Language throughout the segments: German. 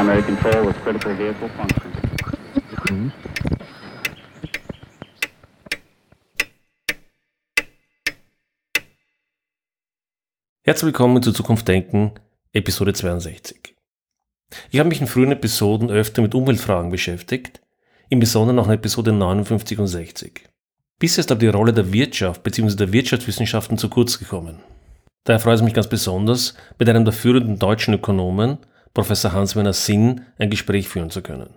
primary control with critical vehicle function. Herzlich willkommen zu Zukunft Denken, Episode 62. Ich habe mich in frühen Episoden öfter mit Umweltfragen beschäftigt, im Besonderen auch in Episode 59 und 60. Bisher ist aber die Rolle der Wirtschaft bzw. der Wirtschaftswissenschaften zu kurz gekommen. Daher freut es mich ganz besonders, mit einem der führenden deutschen Ökonomen, Professor Hans-Werner Sinn, ein Gespräch führen zu können.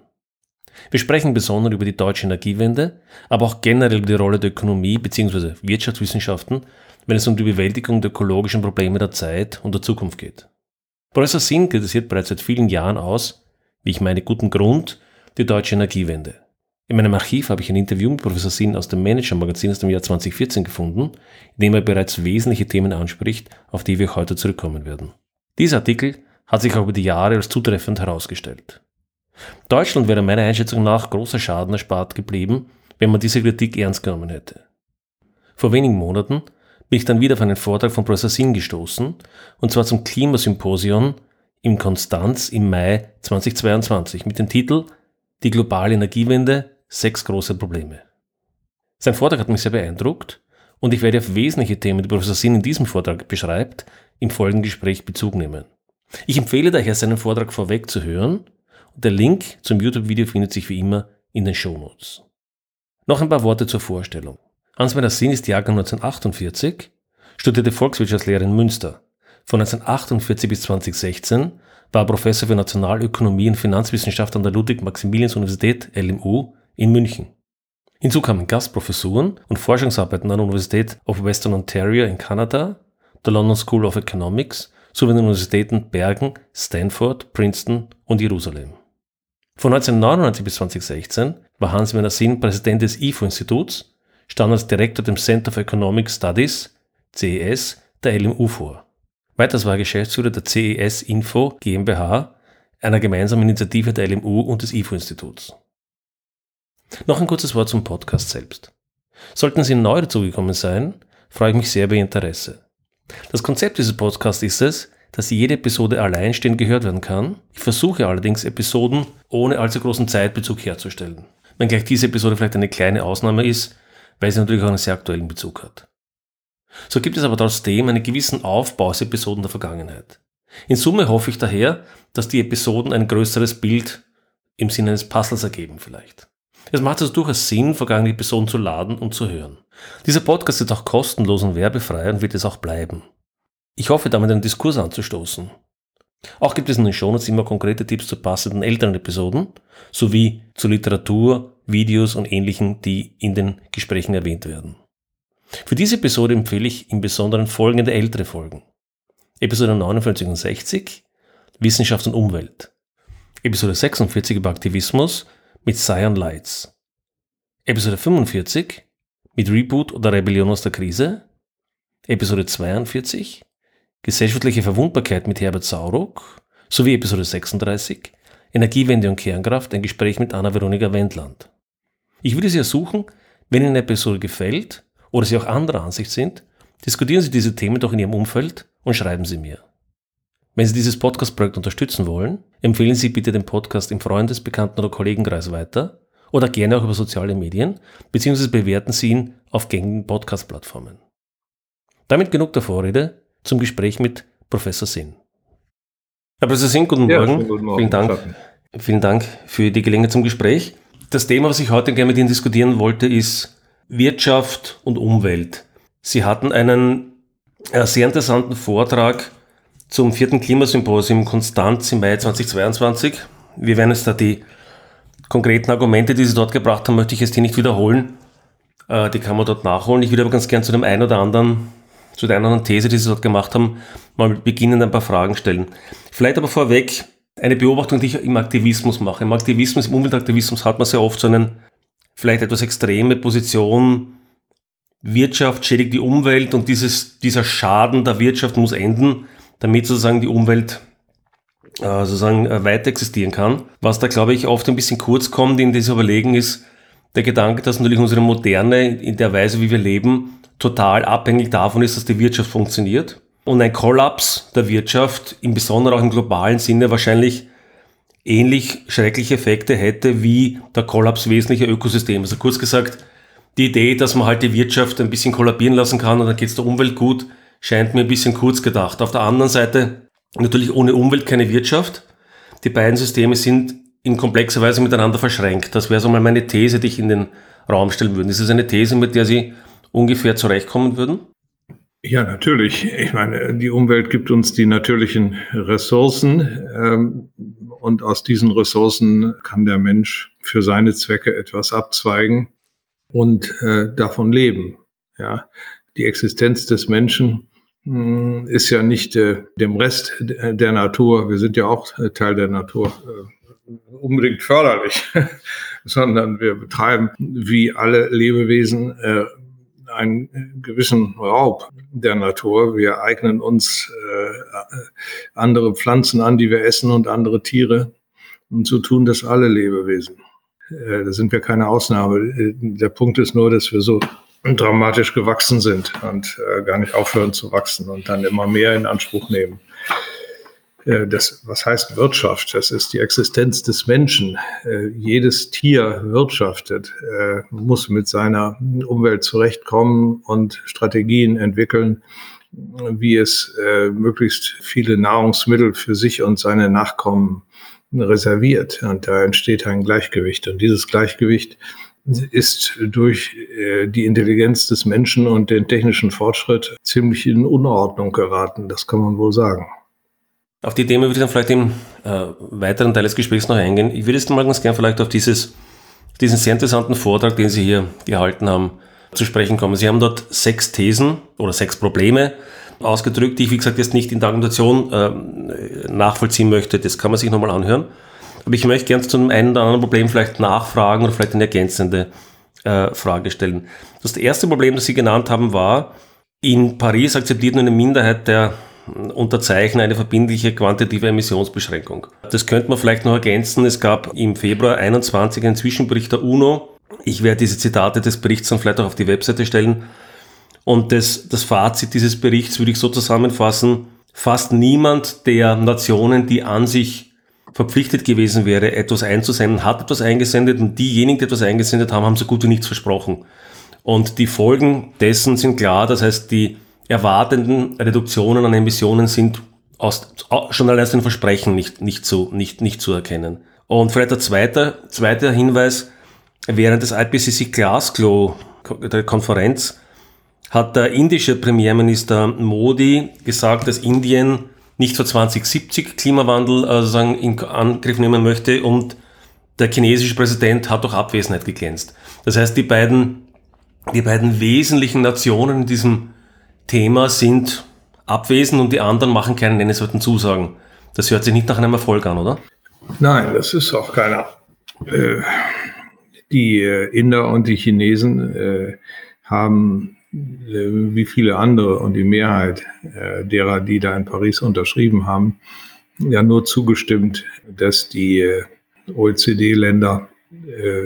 Wir sprechen besonders über die deutsche Energiewende, aber auch generell über die Rolle der Ökonomie bzw. Wirtschaftswissenschaften, wenn es um die Bewältigung der ökologischen Probleme der Zeit und der Zukunft geht. Professor Sinn kritisiert bereits seit vielen Jahren aus, wie ich meine, guten Grund, die deutsche Energiewende. In meinem Archiv habe ich ein Interview mit Professor Sinn aus dem Manager-Magazin aus dem Jahr 2014 gefunden, in dem er bereits wesentliche Themen anspricht, auf die wir heute zurückkommen werden. Dieser Artikel hat sich auch über die Jahre als zutreffend herausgestellt. Deutschland wäre meiner Einschätzung nach großer Schaden erspart geblieben, wenn man diese Kritik ernst genommen hätte. Vor wenigen Monaten bin ich dann wieder auf einen Vortrag von Professor Singh gestoßen, und zwar zum Klimasymposion in Konstanz im Mai 2022 mit dem Titel Die globale Energiewende, sechs große Probleme. Sein Vortrag hat mich sehr beeindruckt und ich werde auf wesentliche Themen, die Professor Singh in diesem Vortrag beschreibt, im folgenden Gespräch Bezug nehmen. Ich empfehle daher, seinen Vortrag vorweg zu hören der Link zum YouTube-Video findet sich wie immer in den Shownotes. Noch ein paar Worte zur Vorstellung. Hans-Werner Sinn ist Jahrgang 1948, studierte Volkswirtschaftslehre in Münster. Von 1948 bis 2016 war er Professor für Nationalökonomie und Finanzwissenschaft an der Ludwig-Maximilians-Universität LMU in München. Hinzu kamen Gastprofessuren und Forschungsarbeiten an der Universität of Western Ontario in Kanada, der London School of Economics sowie den Universitäten Bergen, Stanford, Princeton und Jerusalem. Von 1999 bis 2016 war Hans-Werner Sinn Präsident des IFO-Instituts stand als Direktor dem Center for Economic Studies, CES, der LMU vor. Weiters war er Geschäftsführer der CES Info GmbH, einer gemeinsamen Initiative der LMU und des IFO-Instituts. Noch ein kurzes Wort zum Podcast selbst. Sollten Sie neu dazugekommen sein, freue ich mich sehr über Ihr Interesse. Das Konzept dieses Podcasts ist es, dass jede Episode alleinstehend gehört werden kann. Ich versuche allerdings Episoden ohne allzu großen Zeitbezug herzustellen. Wenngleich diese Episode vielleicht eine kleine Ausnahme ist, weil sie natürlich auch einen sehr aktuellen Bezug hat. So gibt es aber trotzdem einen gewissen Aufbau aus Episoden der Vergangenheit. In Summe hoffe ich daher, dass die Episoden ein größeres Bild im Sinne eines Puzzles ergeben vielleicht. Es macht also durchaus Sinn, vergangene Episoden zu laden und zu hören. Dieser Podcast ist auch kostenlos und werbefrei und wird es auch bleiben. Ich hoffe damit einen Diskurs anzustoßen. Auch gibt es in den Shownotes immer konkrete Tipps zu passenden älteren Episoden, sowie zu Literatur, Videos und ähnlichen, die in den Gesprächen erwähnt werden. Für diese Episode empfehle ich im Besonderen folgende ältere Folgen. Episode 59 und 60 Wissenschaft und Umwelt. Episode 46 über Aktivismus mit Cyan Lights. Episode 45 mit Reboot oder Rebellion aus der Krise. Episode 42 Gesellschaftliche Verwundbarkeit mit Herbert Sauruck sowie Episode 36 Energiewende und Kernkraft, ein Gespräch mit Anna-Veronika Wendland. Ich würde Sie ersuchen, wenn Ihnen eine Episode gefällt oder Sie auch anderer Ansicht sind, diskutieren Sie diese Themen doch in Ihrem Umfeld und schreiben Sie mir. Wenn Sie dieses Podcast-Projekt unterstützen wollen, empfehlen Sie bitte den Podcast im Freundes-, Bekannten- oder Kollegenkreis weiter oder gerne auch über soziale Medien, beziehungsweise bewerten Sie ihn auf gängigen Podcast-Plattformen. Damit genug der Vorrede zum Gespräch mit Professor Sinn. Herr Professor Sinn, guten, ja, Morgen. guten Morgen. Vielen Dank, vielen Dank für die Gelegenheit zum Gespräch. Das Thema, was ich heute gerne mit Ihnen diskutieren wollte, ist Wirtschaft und Umwelt. Sie hatten einen äh, sehr interessanten Vortrag zum vierten Klimasymposium Konstanz im Mai 2022. Wir werden jetzt da die konkreten Argumente, die Sie dort gebracht haben, möchte ich jetzt hier nicht wiederholen. Äh, die kann man dort nachholen. Ich würde aber ganz gern zu dem einen oder anderen zu der einen These, die Sie dort gemacht haben, mal beginnen ein paar Fragen stellen. Vielleicht aber vorweg eine Beobachtung, die ich im Aktivismus mache. Im Aktivismus, im Umweltaktivismus hat man sehr oft so einen vielleicht etwas extreme Position, Wirtschaft schädigt die Umwelt und dieses, dieser Schaden der Wirtschaft muss enden, damit sozusagen die Umwelt äh, sozusagen äh, weiter existieren kann. Was da, glaube ich, oft ein bisschen kurz kommt in diese Überlegen ist der Gedanke, dass natürlich unsere Moderne in der Weise, wie wir leben, total abhängig davon ist, dass die Wirtschaft funktioniert. Und ein Kollaps der Wirtschaft, im Besonderen auch im globalen Sinne, wahrscheinlich ähnlich schreckliche Effekte hätte wie der Kollaps wesentlicher Ökosysteme. Also kurz gesagt, die Idee, dass man halt die Wirtschaft ein bisschen kollabieren lassen kann und dann geht es der Umwelt gut, scheint mir ein bisschen kurz gedacht. Auf der anderen Seite, natürlich ohne Umwelt keine Wirtschaft. Die beiden Systeme sind in komplexer Weise miteinander verschränkt. Das wäre so mal meine These, die ich in den Raum stellen würde. Ist das eine These, mit der Sie ungefähr zurechtkommen würden? Ja, natürlich. Ich meine, die Umwelt gibt uns die natürlichen Ressourcen ähm, und aus diesen Ressourcen kann der Mensch für seine Zwecke etwas abzweigen und äh, davon leben. Ja, die Existenz des Menschen ist ja nicht äh, dem Rest der Natur. Wir sind ja auch äh, Teil der Natur. Äh, unbedingt förderlich, sondern wir betreiben wie alle Lebewesen äh, einen gewissen Raub der Natur. Wir eignen uns äh, andere Pflanzen an, die wir essen und andere Tiere. Und so tun das alle Lebewesen. Äh, da sind wir keine Ausnahme. Der Punkt ist nur, dass wir so dramatisch gewachsen sind und äh, gar nicht aufhören zu wachsen und dann immer mehr in Anspruch nehmen. Äh, das, was heißt Wirtschaft? Das ist die Existenz des Menschen. Äh, jedes Tier wirtschaftet, äh, muss mit seiner Umwelt zurechtkommen und Strategien entwickeln, wie es möglichst viele Nahrungsmittel für sich und seine Nachkommen reserviert. Und da entsteht ein Gleichgewicht. Und dieses Gleichgewicht ist durch die Intelligenz des Menschen und den technischen Fortschritt ziemlich in Unordnung geraten. Das kann man wohl sagen. Auf die Themen würde ich dann vielleicht im äh, weiteren Teil des Gesprächs noch eingehen. Ich würde jetzt mal ganz gerne vielleicht auf dieses, diesen sehr interessanten Vortrag, den Sie hier gehalten haben, zu sprechen kommen. Sie haben dort sechs Thesen oder sechs Probleme ausgedrückt, die ich, wie gesagt, jetzt nicht in der Argumentation äh, nachvollziehen möchte. Das kann man sich nochmal anhören. Aber ich möchte gerne zu einem einen oder anderen Problem vielleicht nachfragen oder vielleicht eine ergänzende äh, Frage stellen. Das erste Problem, das Sie genannt haben, war, in Paris akzeptiert nur eine Minderheit der unterzeichnen eine verbindliche quantitative Emissionsbeschränkung. Das könnte man vielleicht noch ergänzen. Es gab im Februar 21 einen Zwischenbericht der UNO. Ich werde diese Zitate des Berichts dann vielleicht auch auf die Webseite stellen. Und das, das Fazit dieses Berichts würde ich so zusammenfassen. Fast niemand der Nationen, die an sich verpflichtet gewesen wäre, etwas einzusenden, hat etwas eingesendet und diejenigen, die etwas eingesendet haben, haben so gut wie nichts versprochen. Und die Folgen dessen sind klar, das heißt, die erwartenden Reduktionen an Emissionen sind aus, schon allein aus den Versprechen nicht, nicht, zu, nicht, nicht zu erkennen. Und vielleicht der zweite, zweite Hinweis, während des IPCC Glasgow Konferenz hat der indische Premierminister Modi gesagt, dass Indien nicht vor 2070 Klimawandel äh, sozusagen in Angriff nehmen möchte und der chinesische Präsident hat durch Abwesenheit geglänzt. Das heißt, die beiden, die beiden wesentlichen Nationen in diesem Thema sind abwesend und die anderen machen keine nennenswerten Zusagen. Das hört sich nicht nach einem Erfolg an, oder? Nein, das ist auch keiner. Äh, die äh, Inder und die Chinesen äh, haben wie viele andere und die Mehrheit äh, derer, die da in Paris unterschrieben haben, ja nur zugestimmt, dass die äh, OECD-Länder,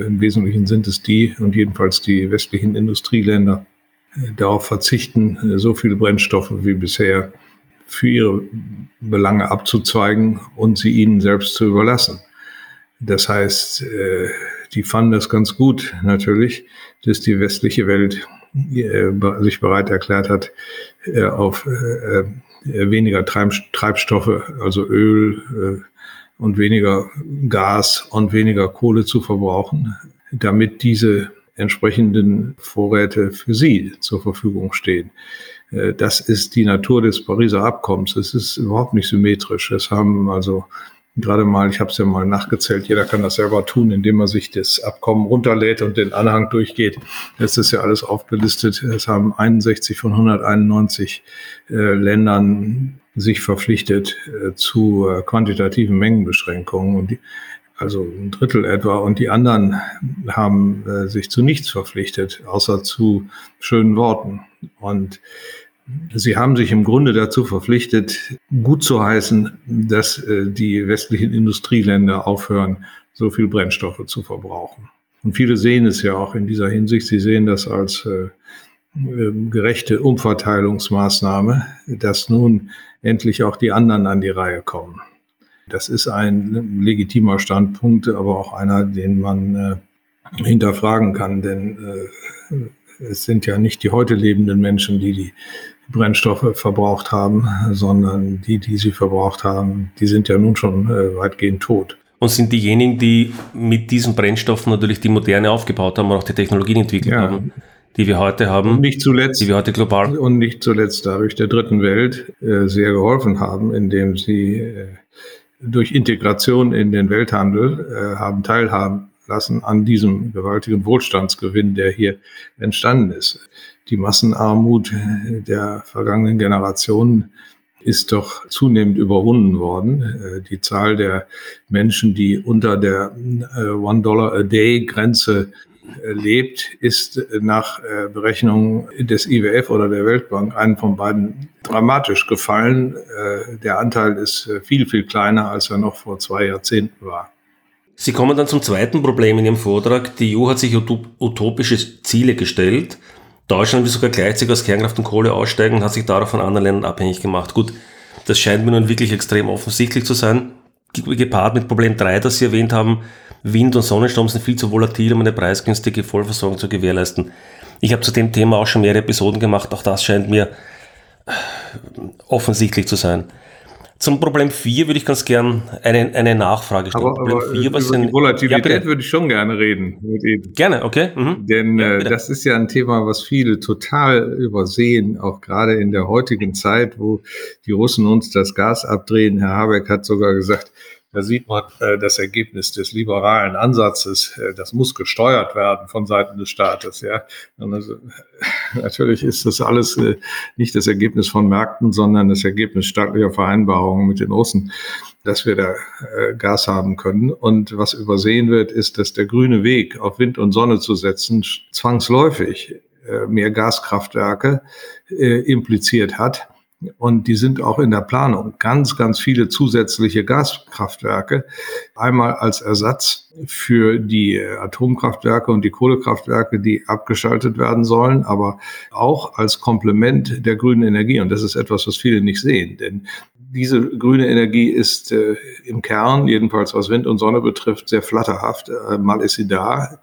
im Wesentlichen sind es die und jedenfalls die westlichen Industrieländer, darauf verzichten, so viele Brennstoffe wie bisher für ihre Belange abzuzweigen und sie ihnen selbst zu überlassen. Das heißt, äh, die fanden das ganz gut natürlich, dass die westliche Welt äh, sich bereit erklärt hat, äh, auf weniger Treibstoffe, also Öl und weniger Gas und weniger Kohle zu verbrauchen, damit diese entsprechenden Vorräte für sie zur Verfügung stehen. Äh, das ist die Natur des Pariser Abkommens. Es ist überhaupt nicht symmetrisch. Es haben also gerade mal, ich habe es ja mal nachgezählt, jeder kann das selber tun, indem er sich das Abkommen runterlädt und den Anhang durchgeht. Das ist ja alles aufgelistet. Es haben 61 von 191 äh, Ländern sich verpflichtet äh, zu äh, quantitativen Mengenbeschränkungen. Und die, also ein Drittel etwa. Und die anderen haben äh, sich zu nichts verpflichtet, außer zu schönen Worten. Und sie haben sich im Grunde dazu verpflichtet, gut zu heißen, dass äh, die westlichen Industrieländer aufhören, so viel Brennstoffe zu verbrauchen. Und viele sehen es ja auch in dieser Hinsicht. Sie sehen das als äh, ähm, gerechte Umverteilungsmaßnahme, dass nun endlich auch die anderen an die Reihe kommen. Das ist ein legitimer Standpunkt, aber auch einer, den man äh, hinterfragen kann, denn es sind ja nicht die heute lebenden Menschen, die die Brennstoffe verbraucht haben, sondern die, die sie verbraucht haben, die sind ja nun schon äh, weitgehend tot. Und sind diejenigen, die mit diesen Brennstoffen natürlich die Moderne aufgebaut haben und auch die Technologien entwickelt ja. haben, die wir heute haben, und nicht zuletzt, die wir heute global und nicht zuletzt dadurch der dritten Welt äh, sehr geholfen haben, indem sie äh, durch Integration in den Welthandel äh, haben teilhaben lassen an diesem gewaltigen Wohlstandsgewinn, der hier entstanden ist. Die Massenarmut der vergangenen Generationen ist doch zunehmend überwunden worden. Äh, die Zahl der Menschen, die unter der äh, One-Dollar-a-Day-Grenze äh, lebt, ist nach Berechnungen des IWF oder der Weltbank einen von beiden dramatisch gefallen. Der Anteil ist viel, viel kleiner, als er noch vor zwei Jahrzehnten war. Sie kommen dann zum zweiten Problem in Ihrem Vortrag. Die EU hat sich utopische Ziele gestellt. Deutschland will sogar gleichzeitig aus Kernkraft und Kohle aussteigen und hat sich darauf von anderen Ländern abhängig gemacht. Gut, das scheint mir nun wirklich extrem offensichtlich zu sein. Gepaart mit Problem 3, das Sie erwähnt haben, Wind- und Sonnenstrom sind viel zu volatil, um eine preisgünstige Vollversorgung zu gewährleisten. Ich habe zu dem Thema auch schon mehrere Episoden gemacht, auch das scheint mir offensichtlich zu sein. Zum Problem 4 würde ich ganz gern eine, eine Nachfrage stellen. Aber, aber 4, was über die Volatilität ja, würde ich schon gerne reden. Gerne, okay. Mhm. Denn ja, äh, das ist ja ein Thema, was viele total übersehen, auch gerade in der heutigen Zeit, wo die Russen uns das Gas abdrehen. Herr Habeck hat sogar gesagt, da sieht man äh, das Ergebnis des liberalen Ansatzes. Äh, das muss gesteuert werden von Seiten des Staates. Ja, also, natürlich ist das alles äh, nicht das Ergebnis von Märkten, sondern das Ergebnis staatlicher Vereinbarungen mit den Russen, dass wir da äh, Gas haben können. Und was übersehen wird, ist, dass der grüne Weg auf Wind und Sonne zu setzen zwangsläufig äh, mehr Gaskraftwerke äh, impliziert hat und die sind auch in der Planung. Ganz, ganz viele zusätzliche Gaskraftwerke. Einmal als Ersatz für die Atomkraftwerke und die Kohlekraftwerke, die abgeschaltet werden sollen, aber auch als Komplement der grünen Energie. Und das ist etwas, was viele nicht sehen. Denn diese grüne Energie ist äh, im Kern, jedenfalls was Wind und Sonne betrifft, sehr flatterhaft. Äh, mal ist sie da,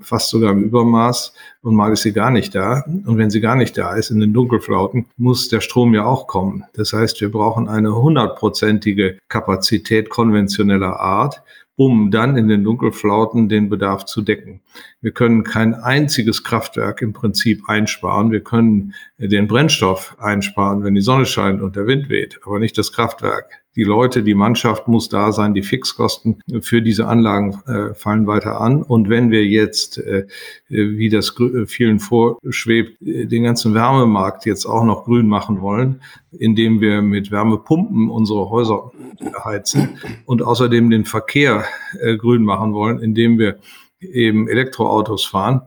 fast sogar im Übermaß, und mal ist sie gar nicht da. Und wenn sie gar nicht da ist, in den Dunkelflauten, muss der Strom ja auch kommen. Das heißt, wir brauchen eine hundertprozentige Kapazität konventioneller Art, um dann in den Dunkelflauten den Bedarf zu decken. Wir können kein einziges Kraftwerk im Prinzip einsparen. Wir können den Brennstoff einsparen, wenn die Sonne scheint und der Wind weht, aber nicht das Kraftwerk die Leute, die Mannschaft muss da sein, die Fixkosten für diese Anlagen äh, fallen weiter an. Und wenn wir jetzt, äh, wie das vielen vorschwebt, den ganzen Wärmemarkt jetzt auch noch grün machen wollen, indem wir mit Wärmepumpen unsere Häuser heizen und außerdem den Verkehr äh, grün machen wollen, indem wir eben Elektroautos fahren,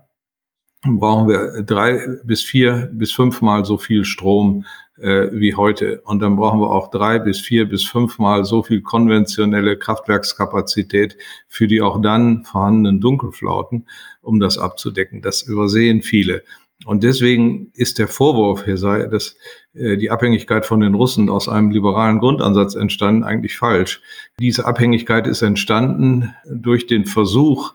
brauchen wir drei bis vier bis fünfmal so viel Strom äh, wie heute. Und dann brauchen wir auch drei bis vier bis fünfmal so viel konventionelle Kraftwerkskapazität für die auch dann vorhandenen Dunkelflauten, um das abzudecken. Das übersehen viele. Und deswegen ist der Vorwurf, hier sei, dass äh, die Abhängigkeit von den Russen aus einem liberalen Grundansatz entstanden, eigentlich falsch. Diese Abhängigkeit ist entstanden durch den Versuch,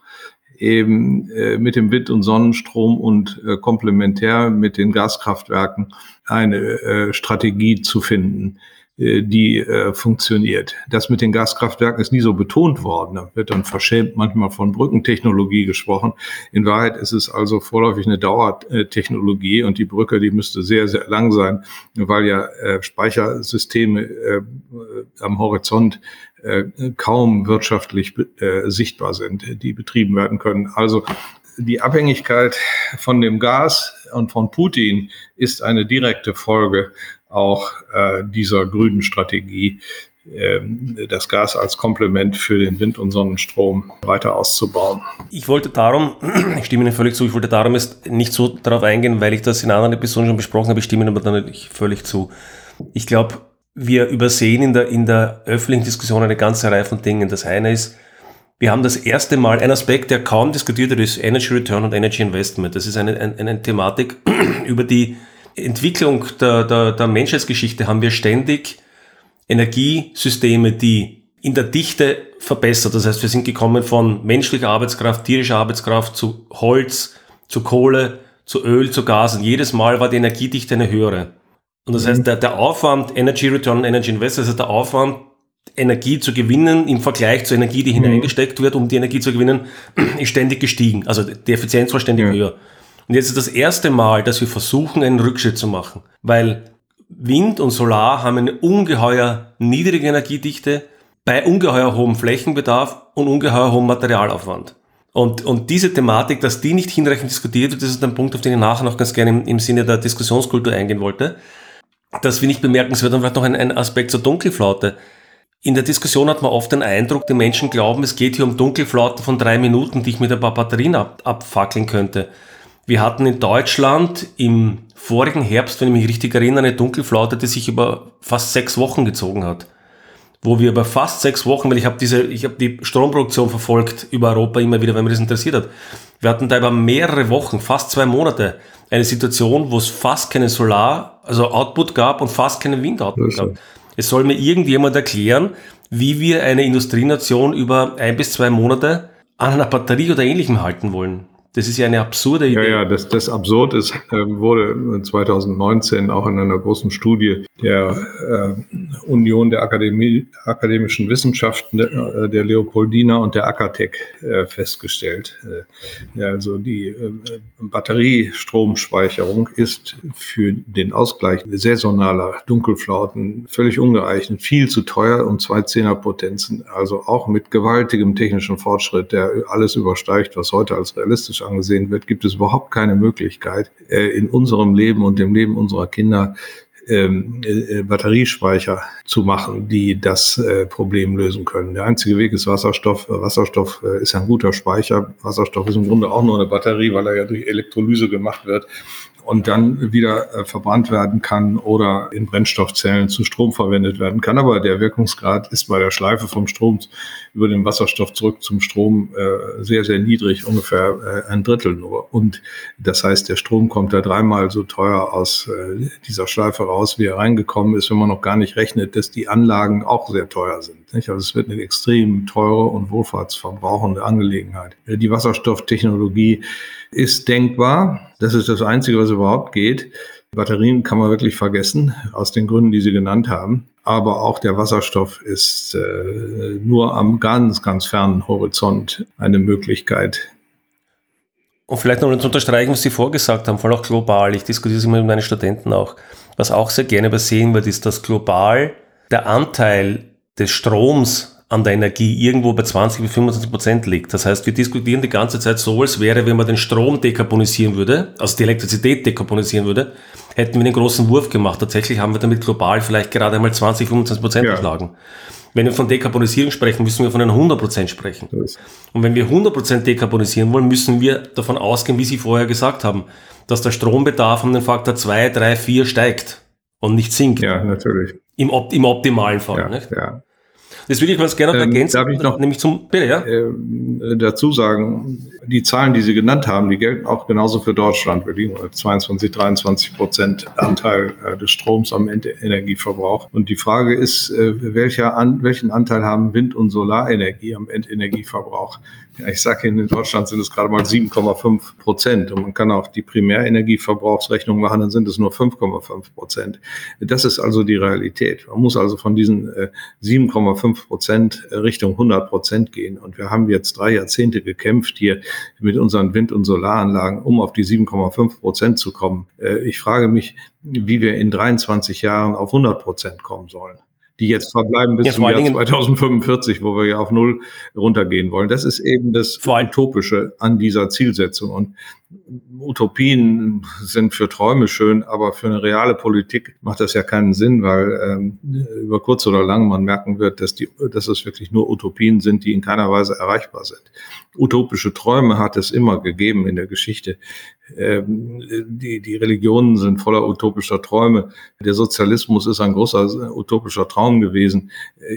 eben äh, mit dem Wind- und Sonnenstrom und äh, komplementär mit den Gaskraftwerken eine äh, Strategie zu finden, äh, die äh, funktioniert. Das mit den Gaskraftwerken ist nie so betont worden. Da wird dann verschämt manchmal von Brückentechnologie gesprochen. In Wahrheit ist es also vorläufig eine Dauertechnologie und die Brücke, die müsste sehr, sehr lang sein, weil ja äh, Speichersysteme am Horizont kaum wirtschaftlich äh, sichtbar sind, die betrieben werden können. Also die Abhängigkeit von dem Gas und von Putin ist eine direkte Folge auch äh, dieser grünen Strategie, äh, das Gas als Komplement für den Wind- und Sonnenstrom weiter auszubauen. Ich wollte darum, ich stimme Ihnen völlig zu, ich wollte darum jetzt nicht so darauf eingehen, weil ich das in anderen Episoden schon besprochen habe, ich stimme Ihnen aber natürlich völlig zu. Ich glaube, wir übersehen in der, in der öffentlichen Diskussion eine ganze Reihe von Dingen. Das eine ist, wir haben das erste Mal, ein Aspekt, der kaum diskutiert wird, ist Energy Return und Energy Investment. Das ist eine, eine, eine Thematik, über die Entwicklung der, der, der Menschheitsgeschichte haben wir ständig Energiesysteme, die in der Dichte verbessert. Das heißt, wir sind gekommen von menschlicher Arbeitskraft, tierischer Arbeitskraft zu Holz, zu Kohle, zu Öl, zu Gas. Und jedes Mal war die Energiedichte eine höhere. Und das mhm. heißt, der, der Aufwand, Energy Return, Energy Invest, also der Aufwand, Energie zu gewinnen im Vergleich zur Energie, die mhm. hineingesteckt wird, um die Energie zu gewinnen, ist ständig gestiegen. Also die Effizienz war ständig ja. höher. Und jetzt ist das erste Mal, dass wir versuchen, einen Rückschritt zu machen. Weil Wind und Solar haben eine ungeheuer niedrige Energiedichte bei ungeheuer hohem Flächenbedarf und ungeheuer hohem Materialaufwand. Und, und diese Thematik, dass die nicht hinreichend diskutiert wird, das ist ein Punkt, auf den ich nachher noch ganz gerne im, im Sinne der Diskussionskultur eingehen wollte. Das finde ich bemerkenswert und vielleicht noch ein, ein Aspekt zur Dunkelflaute. In der Diskussion hat man oft den Eindruck, die Menschen glauben, es geht hier um Dunkelflauten von drei Minuten, die ich mit ein paar Batterien ab, abfackeln könnte. Wir hatten in Deutschland im vorigen Herbst, wenn ich mich richtig erinnere, eine Dunkelflaute, die sich über fast sechs Wochen gezogen hat. Wo wir über fast sechs Wochen, weil ich habe diese, ich habe die Stromproduktion verfolgt über Europa immer wieder, weil mir das interessiert hat. Wir hatten da über mehrere Wochen, fast zwei Monate, eine Situation, wo es fast keine Solar, also Output gab und fast keinen Windoutput gab. Es soll mir irgendjemand erklären, wie wir eine Industrienation über ein bis zwei Monate an einer Batterie oder ähnlichem halten wollen. Das ist ja eine absurde Idee. Ja, ja, das, das absurd ist, äh, wurde 2019 auch in einer großen Studie der äh, Union der Akademie, akademischen Wissenschaften äh, der Leopoldina und der Akatec äh, festgestellt. Äh, also die äh, Batteriestromspeicherung ist für den Ausgleich saisonaler Dunkelflauten völlig ungeeignet, viel zu teuer und zwei Zehnerpotenzen, also auch mit gewaltigem technischen Fortschritt, der alles übersteigt, was heute als realistisch angesehen wird, gibt es überhaupt keine Möglichkeit, äh, in unserem Leben und dem Leben unserer Kinder ähm, äh, Batteriespeicher zu machen, die das äh, Problem lösen können. Der einzige Weg ist Wasserstoff. Wasserstoff äh, ist ein guter Speicher. Wasserstoff ist im Grunde auch nur eine Batterie, weil er ja durch Elektrolyse gemacht wird und dann wieder äh, verbrannt werden kann oder in Brennstoffzellen zu Strom verwendet werden kann. Aber der Wirkungsgrad ist bei der Schleife vom Strom über den Wasserstoff zurück zum Strom äh, sehr, sehr niedrig, ungefähr äh, ein Drittel nur. Und das heißt, der Strom kommt da dreimal so teuer aus äh, dieser Schleife raus, wie er reingekommen ist, wenn man noch gar nicht rechnet, dass die Anlagen auch sehr teuer sind. Nicht? Also es wird eine extrem teure und wohlfahrtsverbrauchende Angelegenheit. Die Wasserstofftechnologie ist denkbar. Das ist das Einzige, was überhaupt geht. Batterien kann man wirklich vergessen, aus den Gründen, die Sie genannt haben. Aber auch der Wasserstoff ist äh, nur am ganz, ganz fernen Horizont eine Möglichkeit. Und vielleicht noch zu unterstreichen, was Sie vorgesagt haben, vor allem auch global. Ich diskutiere es immer mit meinen Studenten auch. Was auch sehr gerne übersehen wird, ist, dass global der Anteil des Stroms an der Energie irgendwo bei 20 bis 25 Prozent liegt. Das heißt, wir diskutieren die ganze Zeit so, als wäre, wenn man den Strom dekarbonisieren würde, also die Elektrizität dekarbonisieren würde, hätten wir einen großen Wurf gemacht. Tatsächlich haben wir damit global vielleicht gerade einmal 20, 25 Prozent ja. Wenn wir von Dekarbonisierung sprechen, müssen wir von einer 100 Prozent sprechen. Und wenn wir 100 Prozent dekarbonisieren wollen, müssen wir davon ausgehen, wie Sie vorher gesagt haben, dass der Strombedarf um den Faktor 2, 3, 4 steigt und nicht sinkt. Ja, natürlich. Im, im optimalen Fall. Ja, ja. Das würde ich ganz gerne noch ähm, ergänzen. Darf ich noch nämlich zum, bitte, ja? Äh, dazu sagen, die Zahlen, die Sie genannt haben, die gelten auch genauso für Deutschland. Wir liegen bei 22, 23 Prozent Anteil äh, des Stroms am Endenergieverbrauch. Und die Frage ist, äh, welcher an, welchen Anteil haben Wind- und Solarenergie am Endenergieverbrauch? Ich sage Ihnen, in Deutschland sind es gerade mal 7,5 Prozent. Und man kann auch die Primärenergieverbrauchsrechnung machen, dann sind es nur 5,5 Prozent. Das ist also die Realität. Man muss also von diesen 7,5 Prozent Richtung 100 Prozent gehen. Und wir haben jetzt drei Jahrzehnte gekämpft hier mit unseren Wind- und Solaranlagen, um auf die 7,5 Prozent zu kommen. Äh, ich frage mich, wie wir in 23 Jahren auf 100 Prozent kommen sollen die jetzt verbleiben bis ja, zum Jahr 2045, wo wir ja auf Null runtergehen wollen. Das ist eben das Utopische an dieser Zielsetzung. Und Utopien sind für Träume schön, aber für eine reale Politik macht das ja keinen Sinn, weil ähm, über kurz oder lang man merken wird, dass, die, dass es wirklich nur Utopien sind, die in keiner Weise erreichbar sind. Utopische Träume hat es immer gegeben in der Geschichte. Ähm, die, die Religionen sind voller utopischer Träume. Der Sozialismus ist ein großer utopischer Traum gewesen.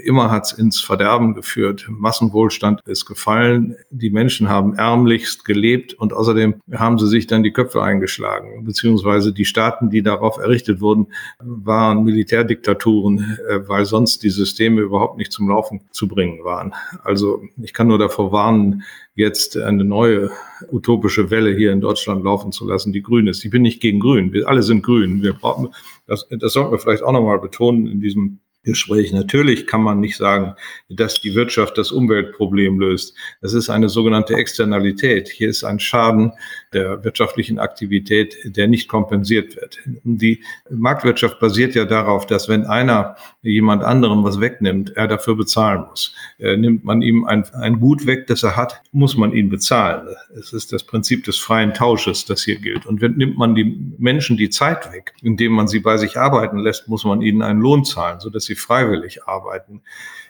Immer hat es ins Verderben geführt. Massenwohlstand ist gefallen. Die Menschen haben ärmlichst gelebt und außerdem haben sie sich dann die Köpfe eingeschlagen, beziehungsweise die Staaten, die darauf errichtet wurden, waren Militärdiktaturen, äh, weil sonst die Systeme überhaupt nicht zum Laufen zu bringen waren. Also ich kann nur davor warnen, jetzt eine neue utopische Welle hier in Deutschland laufen zu lassen, die grün ist. Ich bin nicht gegen grün. Wir alle sind grün. Wir brauchen, das, das sollten wir vielleicht auch nochmal betonen in diesem Gespräch. Natürlich kann man nicht sagen, dass die Wirtschaft das Umweltproblem löst. Das ist eine sogenannte Externalität. Hier ist ein Schaden der wirtschaftlichen Aktivität, der nicht kompensiert wird. Die Marktwirtschaft basiert ja darauf, dass wenn einer jemand anderem was wegnimmt, er dafür bezahlen muss. Äh, nimmt man ihm ein, ein Gut weg, das er hat, muss man ihn bezahlen. Es ist das Prinzip des freien Tausches, das hier gilt. Und wenn nimmt man die Menschen die Zeit weg, indem man sie bei sich arbeiten lässt, muss man ihnen einen Lohn zahlen, sodass sie freiwillig arbeiten.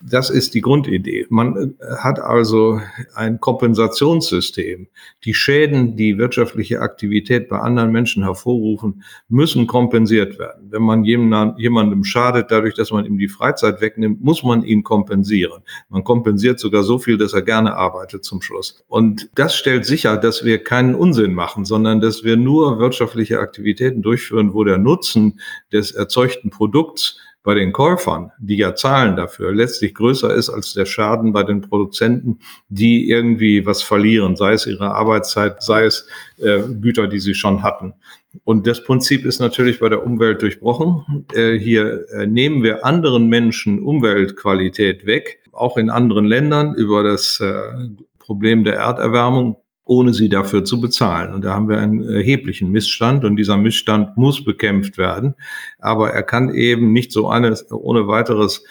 Das ist die Grundidee. Man äh, hat also ein Kompensationssystem. Die Schäden, die wirtschaftliche Aktivität bei anderen Menschen hervorrufen, müssen kompensiert werden. Wenn man jemandem schadet, dadurch, dass man ihm die Freizeit wegnimmt, muss man ihn kompensieren. Man kompensiert sogar so viel, dass er gerne arbeitet zum Schluss. Und das stellt sicher, dass wir keinen Unsinn machen, sondern dass wir nur wirtschaftliche Aktivitäten durchführen, wo der Nutzen des erzeugten Produkts bei den Käufern, die ja zahlen dafür, letztlich größer ist als der Schaden bei den Produzenten, die irgendwie was verlieren, sei es ihre Arbeitszeit, sei es äh, Güter, die sie schon hatten. Und das Prinzip ist natürlich bei der Umwelt durchbrochen. Äh, hier äh, nehmen wir anderen Menschen Umweltqualität weg, auch in anderen Ländern über das äh, Problem der Erderwärmung ohne sie dafür zu bezahlen. Und da haben wir einen erheblichen Missstand und dieser Missstand muss bekämpft werden. Aber er kann eben nicht so eine, ohne weiteres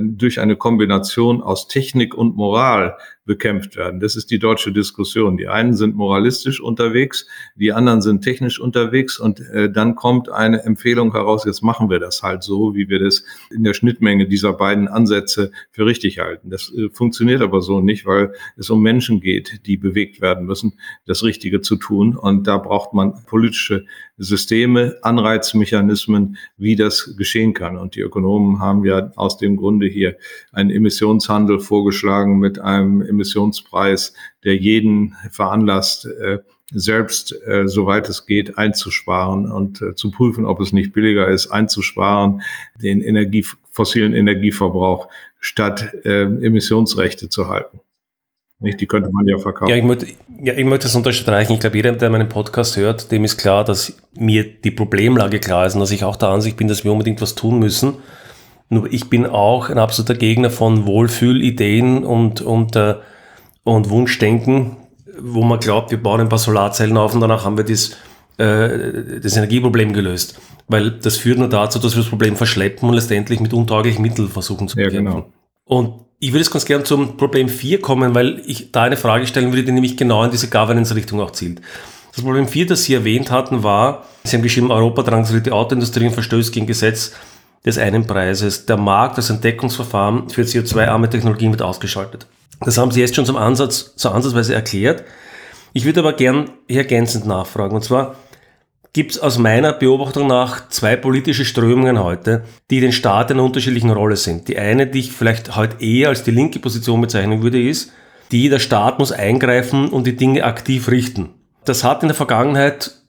durch eine Kombination aus Technik und Moral bekämpft werden. Das ist die deutsche Diskussion. Die einen sind moralistisch unterwegs, die anderen sind technisch unterwegs und äh, dann kommt eine Empfehlung heraus, jetzt machen wir das halt so, wie wir das in der Schnittmenge dieser beiden Ansätze für richtig halten. Das äh, funktioniert aber so nicht, weil es um Menschen geht, die bewegt werden müssen, das Richtige zu tun. Und da braucht man politische Systeme, Anreizmechanismen, wie das geschehen kann. Und die Ökonomen haben ja aus dem Grunde hier einen Emissionshandel vorgeschlagen mit einem Emissionspreis, der jeden veranlasst, äh, selbst, äh, soweit es geht, einzusparen und äh, zu prüfen, ob es nicht billiger ist, einzusparen, den Energie, fossilen Energieverbrauch statt Emissionsrechte zu halten. Nicht? Die könnte man ja verkaufen. Ja ich, möchte, ja, ich möchte das unterstreichen. Ich glaube, jeder, der meinen Podcast hört, dem ist klar, dass mir die Problemlage klar ist und dass ich auch der Ansicht bin, dass wir unbedingt was tun müssen. Nur ich bin auch ein absoluter Gegner von Wohlfühlideen und, und, äh, und Wunschdenken, wo man glaubt, wir bauen ein paar Solarzellen auf und danach haben wir das, äh, das Energieproblem gelöst. Weil das führt nur dazu, dass wir das Problem verschleppen und letztendlich mit untauglichen Mitteln versuchen zu bekämpfen. Ja, genau. Und ich würde jetzt ganz gerne zum Problem 4 kommen, weil ich da eine Frage stellen würde, die nämlich genau in diese Governance-Richtung auch zielt. Das Problem 4, das Sie erwähnt hatten, war, Sie haben geschrieben, Europa drangsaliert die Autoindustrie und verstößt gegen Gesetz des einen Preises. Der Markt, das Entdeckungsverfahren für CO2-arme Technologien wird ausgeschaltet. Das haben Sie jetzt schon zum Ansatz, zur Ansatzweise erklärt. Ich würde aber gern ergänzend nachfragen. Und zwar gibt es aus meiner Beobachtung nach zwei politische Strömungen heute, die den Staat in einer unterschiedlichen Rolle sind. Die eine, die ich vielleicht heute eher als die linke Position bezeichnen würde, ist, die der Staat muss eingreifen und die Dinge aktiv richten. Das hat in der Vergangenheit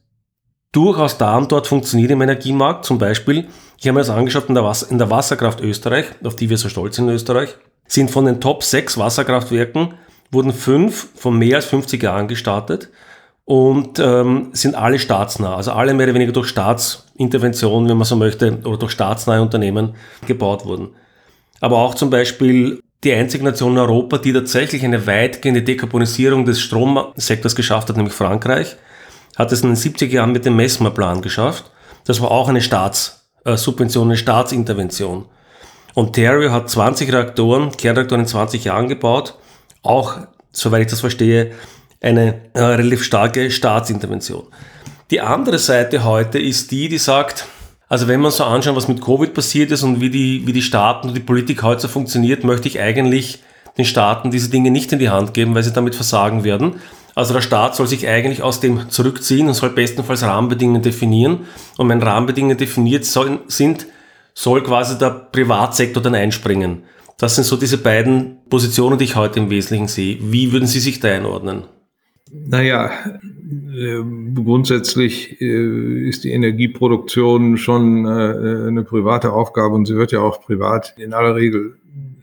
durchaus da und dort funktioniert im Energiemarkt. Zum Beispiel, ich habe mir das angeschaut in der, Wasser, in der Wasserkraft Österreich, auf die wir so stolz sind in Österreich, sind von den Top 6 Wasserkraftwerken, wurden fünf von mehr als 50 Jahren gestartet und ähm, sind alle staatsnah, also alle mehr oder weniger durch Staatsintervention, wenn man so möchte, oder durch staatsnahe Unternehmen gebaut wurden. Aber auch zum Beispiel die einzige Nation in Europa, die tatsächlich eine weitgehende Dekarbonisierung des Stromsektors geschafft hat, nämlich Frankreich, hat es in den 70er Jahren mit dem Messmer-Plan geschafft. Das war auch eine Staatssubvention, eine Staatsintervention. Ontario hat 20 Reaktoren, Kernreaktoren in 20 Jahren gebaut. Auch, soweit ich das verstehe, eine äh, relativ starke Staatsintervention. Die andere Seite heute ist die, die sagt, also wenn man so anschaut, was mit Covid passiert ist und wie die, wie die Staaten und die Politik heute so funktioniert, möchte ich eigentlich den Staaten diese Dinge nicht in die Hand geben, weil sie damit versagen werden. Also der Staat soll sich eigentlich aus dem zurückziehen und soll bestenfalls Rahmenbedingungen definieren. Und wenn Rahmenbedingungen definiert sind, soll quasi der Privatsektor dann einspringen. Das sind so diese beiden Positionen, die ich heute im Wesentlichen sehe. Wie würden Sie sich da einordnen? Naja, äh, grundsätzlich äh, ist die Energieproduktion schon äh, eine private Aufgabe und sie wird ja auch privat in aller Regel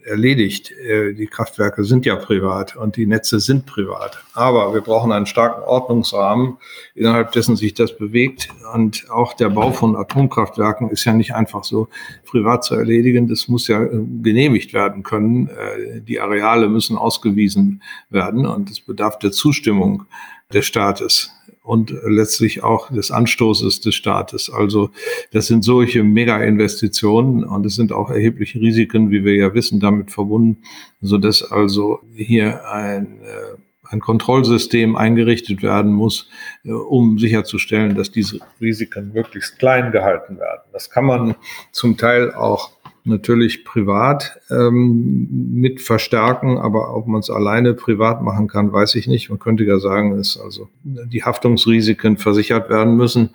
erledigt. Äh, die Kraftwerke sind ja privat und die Netze sind privat. Aber wir brauchen einen starken Ordnungsrahmen, innerhalb dessen sich das bewegt. Und auch der Bau von Atomkraftwerken ist ja nicht einfach so privat zu erledigen. Das muss ja äh, genehmigt werden können. Äh, die Areale müssen ausgewiesen werden und es bedarf der Zustimmung des Staates und letztlich auch des Anstoßes des Staates. Also das sind solche Mega-Investitionen und es sind auch erhebliche Risiken, wie wir ja wissen, damit verbunden, so dass also hier ein äh, ein Kontrollsystem eingerichtet werden muss, äh, um sicherzustellen, dass diese Risiken möglichst klein gehalten werden. Das kann man zum Teil auch natürlich privat ähm, mit verstärken, aber ob man es alleine privat machen kann, weiß ich nicht. Man könnte ja sagen, dass also die Haftungsrisiken versichert werden müssen.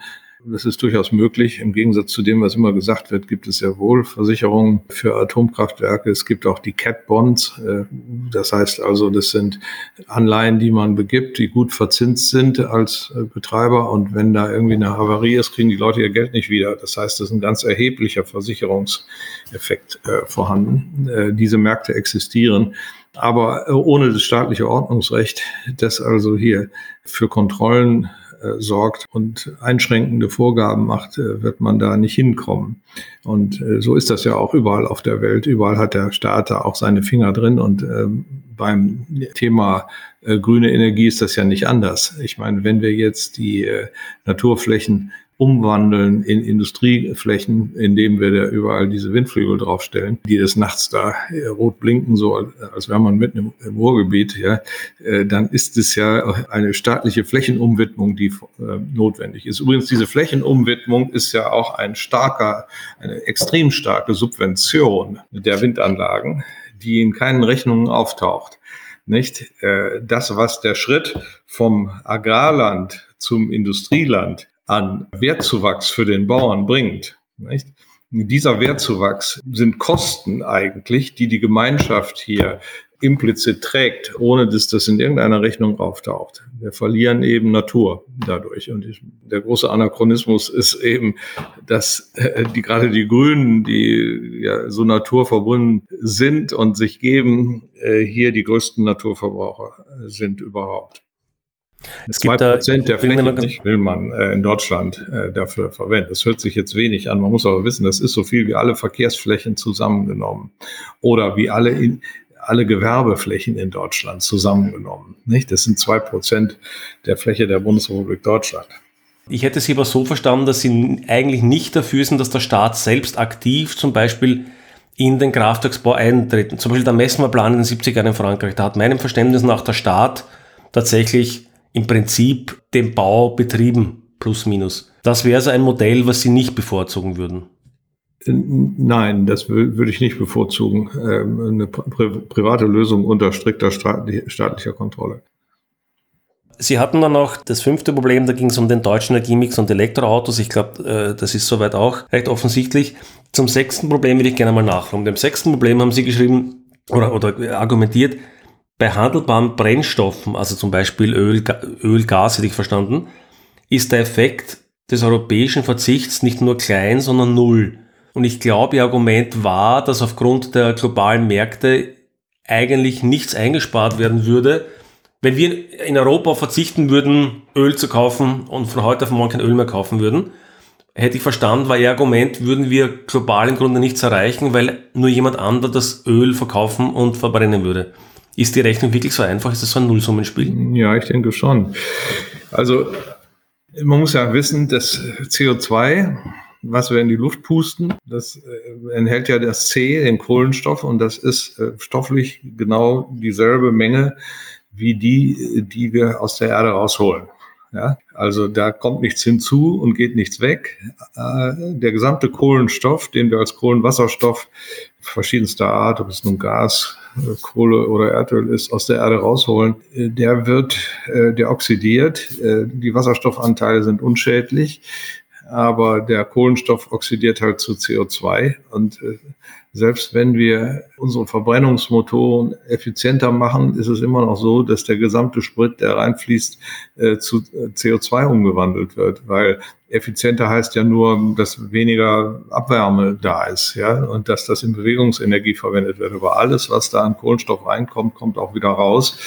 Das ist durchaus möglich. Im Gegensatz zu dem, was immer gesagt wird, gibt es ja wohl Versicherungen für Atomkraftwerke. Es gibt auch die Cat Bonds. Äh, das heißt also, das sind Anleihen, die man begibt, die gut verzinst sind als äh, Betreiber. Und wenn da irgendwie eine Havarie ist, kriegen die Leute ihr Geld nicht wieder. Das heißt, das ist ein ganz erheblicher Versicherungseffekt äh, vorhanden. Diese Märkte existieren. Aber ohne das staatliche Ordnungsrecht, das also hier für Kontrollen äh, sorgt und einschränkende Vorgaben macht, äh, wird man da nicht hinkommen. Und äh, so ist das ja auch überall auf der Welt. Überall hat der Staat da auch seine Finger drin. Und ähm, beim Thema grüne Energie ist das ja nicht anders. Ich meine, wenn wir jetzt die Naturflächen umwandeln in Industrieflächen, indem wir da überall diese Windflügel draufstellen, die des Nachts da äh, rot blinken, so als wäre man mitten im, Ruhrgebiet, ja, äh, dann ist es ja eine staatliche Flächenumwidmung, die äh, notwendig ist. Übrigens, diese Flächenumwidmung ist ja auch ein starker, eine extrem starke Subvention der Windanlagen, die in keinen Rechnungen auftaucht. Nicht? Das, was der Schritt vom Agrarland zum Industrieland an Wertzuwachs für den Bauern bringt. Nicht? Dieser Wertzuwachs sind Kosten eigentlich, die die Gemeinschaft hier implizit trägt, ohne dass das in irgendeiner Rechnung auftaucht. Wir verlieren eben Natur dadurch. Und der große Anachronismus ist eben, dass äh, die, gerade die Grünen, die ja so naturverbunden sind und sich geben, äh, hier die größten Naturverbraucher sind überhaupt. Es gibt da Prozent der Fläche nicht will man äh, in Deutschland äh, dafür verwenden. Das hört sich jetzt wenig an. Man muss aber wissen, das ist so viel wie alle Verkehrsflächen zusammengenommen oder wie alle in, alle Gewerbeflächen in Deutschland zusammengenommen. Nicht? Das sind zwei Prozent der Fläche der Bundesrepublik Deutschland. Ich hätte Sie aber so verstanden, dass Sie eigentlich nicht dafür sind, dass der Staat selbst aktiv zum Beispiel in den Kraftwerksbau eintreten. Zum Beispiel der Messmerplan in den 70er Jahren in Frankreich. Da hat meinem Verständnis nach der Staat tatsächlich im Prinzip den Bau betrieben, plus minus. Das wäre so ein Modell, was Sie nicht bevorzugen würden. Nein, das würde ich nicht bevorzugen. Ähm, eine private Lösung unter strikter staatlicher Kontrolle. Sie hatten dann noch das fünfte Problem, da ging es um den deutschen Energiemix und Elektroautos. Ich glaube, äh, das ist soweit auch recht offensichtlich. Zum sechsten Problem will ich gerne mal nachfragen. Dem sechsten Problem haben Sie geschrieben oder, oder argumentiert, bei handelbaren Brennstoffen, also zum Beispiel Öl, Öl, Gas hätte ich verstanden, ist der Effekt des europäischen Verzichts nicht nur klein, sondern null. Und ich glaube, Ihr Argument war, dass aufgrund der globalen Märkte eigentlich nichts eingespart werden würde, wenn wir in Europa verzichten würden, Öl zu kaufen und von heute auf morgen kein Öl mehr kaufen würden. Hätte ich verstanden, war Ihr Argument, würden wir global im Grunde nichts erreichen, weil nur jemand anderes das Öl verkaufen und verbrennen würde. Ist die Rechnung wirklich so einfach? Ist das so ein Nullsummenspiel? Ja, ich denke schon. Also man muss ja wissen, dass CO2, was wir in die Luft pusten, das äh, enthält ja das C, den Kohlenstoff, und das ist äh, stofflich genau dieselbe Menge wie die, die wir aus der Erde rausholen. Ja, also da kommt nichts hinzu und geht nichts weg. Äh, der gesamte Kohlenstoff, den wir als Kohlenwasserstoff verschiedenster Art, ob es nun Gas, Kohle oder Erdöl ist, aus der Erde rausholen, äh, der wird, äh, der oxidiert. Die Wasserstoffanteile sind unschädlich, aber der Kohlenstoff oxidiert halt zu CO2 und selbst wenn wir unsere Verbrennungsmotoren effizienter machen, ist es immer noch so, dass der gesamte Sprit, der reinfließt, äh, zu äh, CO2 umgewandelt wird, weil effizienter heißt ja nur, dass weniger Abwärme da ist, ja, und dass das in Bewegungsenergie verwendet wird. Aber alles, was da an Kohlenstoff reinkommt, kommt auch wieder raus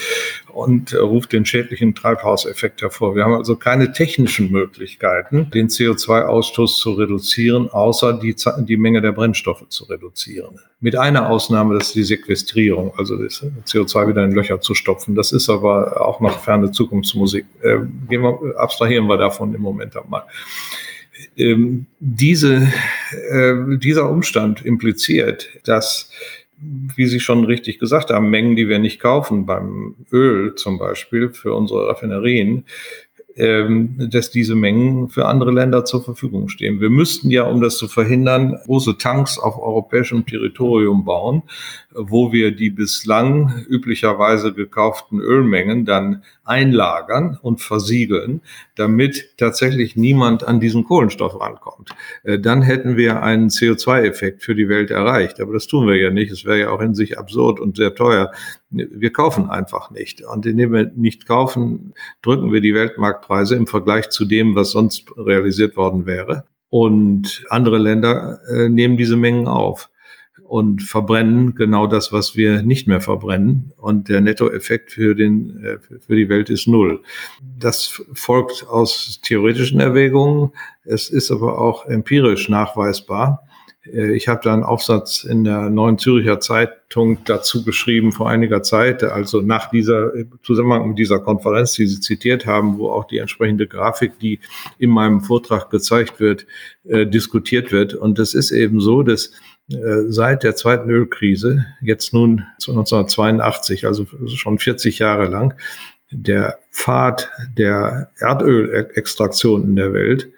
und äh, ruft den schädlichen Treibhauseffekt hervor. Wir haben also keine technischen Möglichkeiten, den CO2-Ausstoß zu reduzieren, außer die, die Menge der Brennstoffe zu reduzieren. Mit einer Ausnahme, das ist die Sequestrierung, also das CO2 wieder in Löcher zu stopfen. Das ist aber auch noch ferne Zukunftsmusik. Äh, gehen wir, abstrahieren wir davon im Moment einmal. Ähm, diese, äh, dieser Umstand impliziert, dass wie Sie schon richtig gesagt haben, Mengen, die wir nicht kaufen, beim Öl zum Beispiel für unsere Raffinerien, dass diese Mengen für andere Länder zur Verfügung stehen. Wir müssten ja, um das zu verhindern, große Tanks auf europäischem Territorium bauen, wo wir die bislang üblicherweise gekauften Ölmengen dann einlagern und versiegeln, damit tatsächlich niemand an diesen Kohlenstoff rankommt. Äh, dann hätten wir einen CO2-Effekt für die Welt erreicht. Aber das tun wir ja nicht. Es wäre ja auch in sich absurd und sehr teuer. Wir kaufen einfach nicht. Und indem wir nicht kaufen, drücken wir die Weltmarktpreise im Vergleich zu dem, was sonst realisiert worden wäre. Und andere Länder äh, nehmen diese Mengen auf und verbrennen genau das, was wir nicht mehr verbrennen. Und der Nettoeffekt für, den, äh, für die Welt ist null. Das folgt aus theoretischen Erwägungen. Es ist aber auch empirisch nachweisbar. Äh, ich habe da einen Aufsatz in der Neuen Züricher Zeitung dazu geschrieben vor einiger Zeit, also nach dieser Zusammenhang mit dieser Konferenz, die Sie zitiert haben, wo auch die entsprechende Grafik, die in meinem Vortrag gezeigt wird, äh, diskutiert wird. Und es ist eben so, dass äh, seit der zweiten Ölkrise, jetzt nun 1982, also schon 40 Jahre lang, der Pfad der Erdölextraktion in der Welt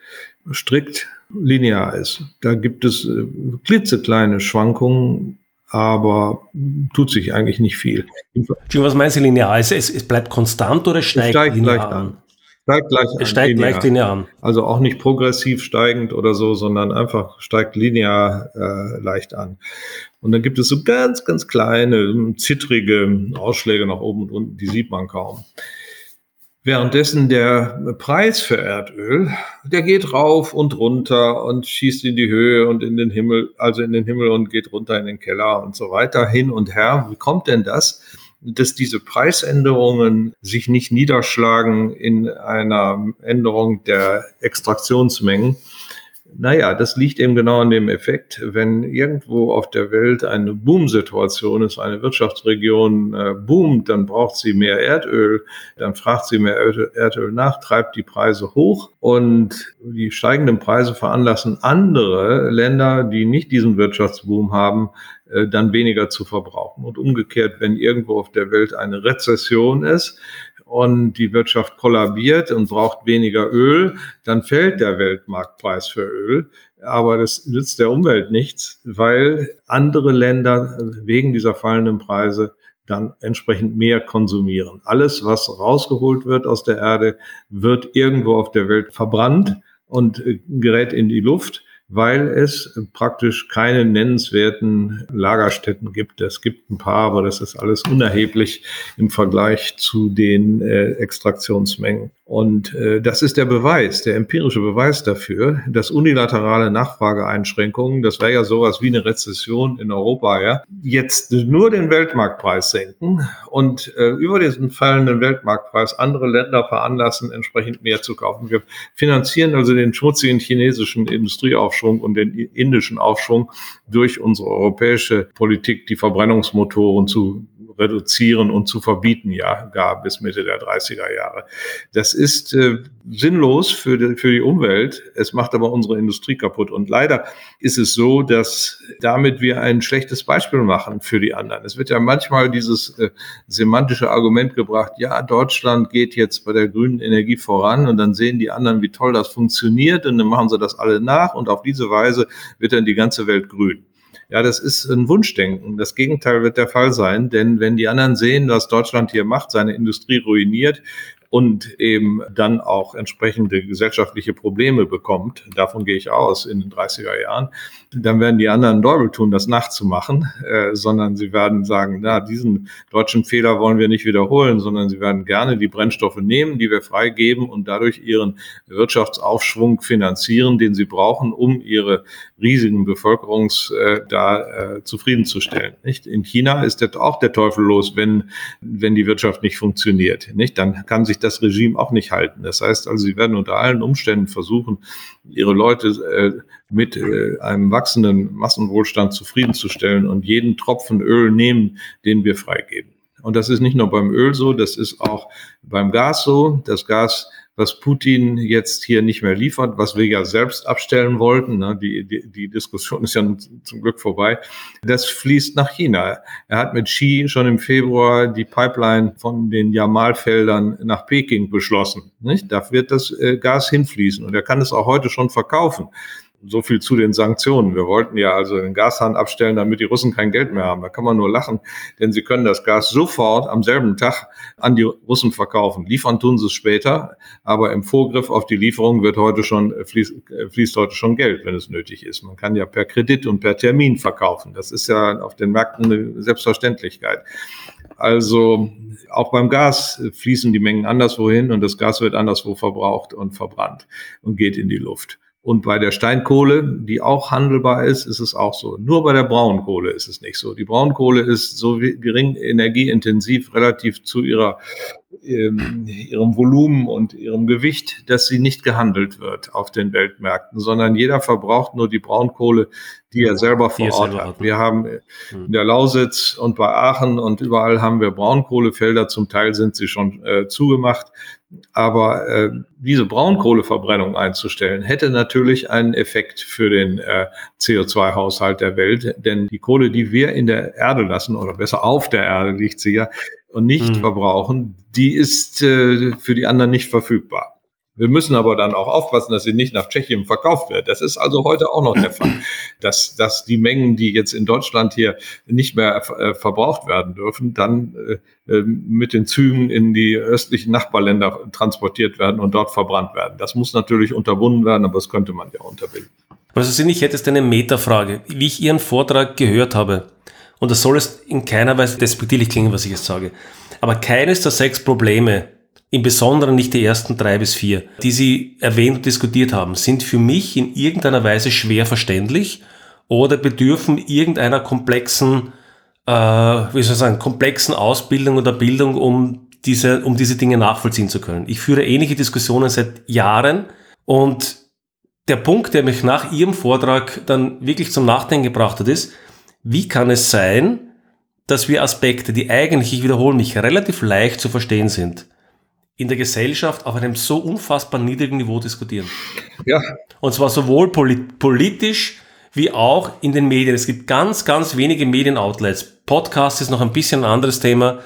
strikt linear ist. Da gibt es äh, klitzekleine Schwankungen, aber tut sich eigentlich nicht viel. Was meinst du linear? Es, es, bleibt konstant oder steigt, steigt linear an? Steigt gleich es steigt linear. leicht linear an. Also auch nicht progressiv steigend oder so, sondern einfach steigt linear äh, leicht an. Und dann gibt es so ganz, ganz kleine, zittrige Ausschläge nach oben und unten, die sieht man kaum. Währenddessen der Preis für Erdöl, der geht rauf und runter und schießt in die Höhe und in den Himmel, also in den Himmel und geht runter in den Keller und so weiter, hin und her. Wie kommt denn das? dass diese Preisänderungen sich nicht niederschlagen in einer Änderung der Extraktionsmengen. Naja, das liegt eben genau an dem Effekt, wenn irgendwo auf der Welt eine Boomsituation ist, eine Wirtschaftsregion äh, boomt, dann braucht sie mehr Erdöl, dann fragt sie mehr Erdöl nach, treibt die Preise hoch und die steigenden Preise veranlassen andere Länder, die nicht diesen Wirtschaftsboom haben, äh, dann weniger zu verbrauchen. Und umgekehrt, wenn irgendwo auf der Welt eine Rezession ist, und die Wirtschaft kollabiert und braucht weniger Öl, dann fällt der Weltmarktpreis für Öl. Aber das nützt der Umwelt nichts, weil andere Länder wegen dieser fallenden Preise dann entsprechend mehr konsumieren. Alles, was rausgeholt wird aus der Erde, wird irgendwo auf der Welt verbrannt und gerät in die Luft weil es praktisch keine nennenswerten Lagerstätten gibt. Es gibt ein paar, aber das ist alles unerheblich im Vergleich zu den äh, Extraktionsmengen. Und äh, das ist der Beweis, der empirische Beweis dafür, dass unilaterale Nachfrageeinschränkungen, das wäre ja sowas wie eine Rezession in Europa, ja, jetzt nur den Weltmarktpreis senken und äh, über diesen fallenden Weltmarktpreis andere Länder veranlassen, entsprechend mehr zu kaufen. Wir finanzieren also den schmutzigen chinesischen Industrieaufschwung und den indischen Aufschwung durch unsere europäische Politik, die Verbrennungsmotoren zu reduzieren und zu verbieten, ja, gar bis Mitte der 30er Jahre. Das ist äh, sinnlos für die, für die Umwelt. Es macht aber unsere Industrie kaputt. Und leider ist es so, dass damit wir ein schlechtes Beispiel machen für die anderen. Es wird ja manchmal dieses äh, semantische Argument gebracht, ja, Deutschland geht jetzt bei der grünen Energie voran und dann sehen die anderen, wie toll das funktioniert und dann machen sie das alle nach und auf diese Weise wird dann die ganze Welt grün. Ja, das ist ein Wunschdenken. Das Gegenteil wird der Fall sein, denn wenn die anderen sehen, was Deutschland hier macht, seine Industrie ruiniert, und eben dann auch entsprechende gesellschaftliche Probleme bekommt, davon gehe ich aus in den 30er Jahren, dann werden die anderen Däubel tun, das nachzumachen, äh, sondern sie werden sagen, na, diesen deutschen Fehler wollen wir nicht wiederholen, sondern sie werden gerne die Brennstoffe nehmen, die wir freigeben und dadurch ihren Wirtschaftsaufschwung finanzieren, den sie brauchen, um ihre riesigen Bevölkerungs äh, da äh, zufriedenzustellen. Nicht? In China ist der, auch der Teufel los, wenn, wenn die Wirtschaft nicht funktioniert. Nicht? Dann kann sich das Regime auch nicht halten. Das heißt also, sie werden unter allen Umständen versuchen, ihre Leute äh, mit äh, einem wachsenden Massenwohlstand zufriedenzustellen und jeden Tropfen Öl nehmen, den wir freigeben. Und das ist nicht nur beim Öl so, das ist auch beim Gas so. Das Gas was Putin jetzt hier nicht mehr liefert, was wir ja selbst abstellen wollten. Ne? Die, die, die Diskussion ist ja zum Glück vorbei. Das fließt nach China. Er hat mit Xi schon im Februar die Pipeline von den Jamalfeldern nach Peking beschlossen. Nicht? Da wird das äh, Gas hinfließen und er kann es auch heute schon verkaufen. So viel zu den Sanktionen. Wir wollten ja also den Gashahn abstellen, damit die Russen kein Geld mehr haben. Da kann man nur lachen, denn sie können das Gas sofort am selben Tag an die Russen verkaufen. Liefern tun sie es später, aber im Vorgriff auf die Lieferung wird heute schon, äh, fließt, äh, fließt heute schon Geld, wenn es nötig ist. Man kann ja per Kredit und per Termin verkaufen. Das ist ja auf den Märkten eine Selbstverständlichkeit. Also auch beim Gas fließen die Mengen anderswo hin und das Gas wird anderswo verbraucht und verbrannt und geht in die Luft. Und bei der Steinkohle, die auch handelbar ist, ist es auch so. Nur bei der Braunkohle ist es nicht so. Die Braunkohle ist so gering energieintensiv relativ zu ihrer, ähm, ihrem Volumen und ihrem Gewicht, dass sie nicht gehandelt wird auf den Weltmärkten, sondern jeder verbraucht nur die Braunkohle, die er selber vor Ort hat. Wir haben hm. in der Lausitz und bei Aachen und überall haben wir Braunkohlefelder. Zum Teil sind sie schon äh, zugemacht. Aber äh, diese Braunkohleverbrennung einzustellen, hätte natürlich einen Effekt für den äh, CO2-Haushalt der Welt. Denn die Kohle, die wir in der Erde lassen, oder besser auf der Erde liegt sie ja, und nicht mhm. verbrauchen, die ist äh, für die anderen nicht verfügbar. Wir müssen aber dann auch aufpassen, dass sie nicht nach Tschechien verkauft wird. Das ist also heute auch noch der Fall, dass, dass die Mengen, die jetzt in Deutschland hier nicht mehr äh, verbraucht werden dürfen, dann äh, äh, mit den Zügen in die östlichen Nachbarländer transportiert werden und dort verbrannt werden. Das muss natürlich unterbunden werden, aber das könnte man ja unterbinden. Also sind, ich hätte jetzt eine Metafrage. Wie ich Ihren Vortrag gehört habe, und das soll es in keiner Weise despektierlich klingen, was ich jetzt sage, aber keines der sechs Probleme, im Besonderen nicht die ersten drei bis vier, die Sie erwähnt und diskutiert haben, sind für mich in irgendeiner Weise schwer verständlich oder bedürfen irgendeiner komplexen, äh, wie soll ich sagen, komplexen Ausbildung oder Bildung, um diese, um diese Dinge nachvollziehen zu können. Ich führe ähnliche Diskussionen seit Jahren und der Punkt, der mich nach Ihrem Vortrag dann wirklich zum Nachdenken gebracht hat, ist, wie kann es sein, dass wir Aspekte, die eigentlich, ich wiederhole mich, relativ leicht zu verstehen sind, in der Gesellschaft auf einem so unfassbar niedrigen Niveau diskutieren. Ja. Und zwar sowohl polit politisch wie auch in den Medien. Es gibt ganz, ganz wenige Medienoutlets. Podcast ist noch ein bisschen ein anderes Thema,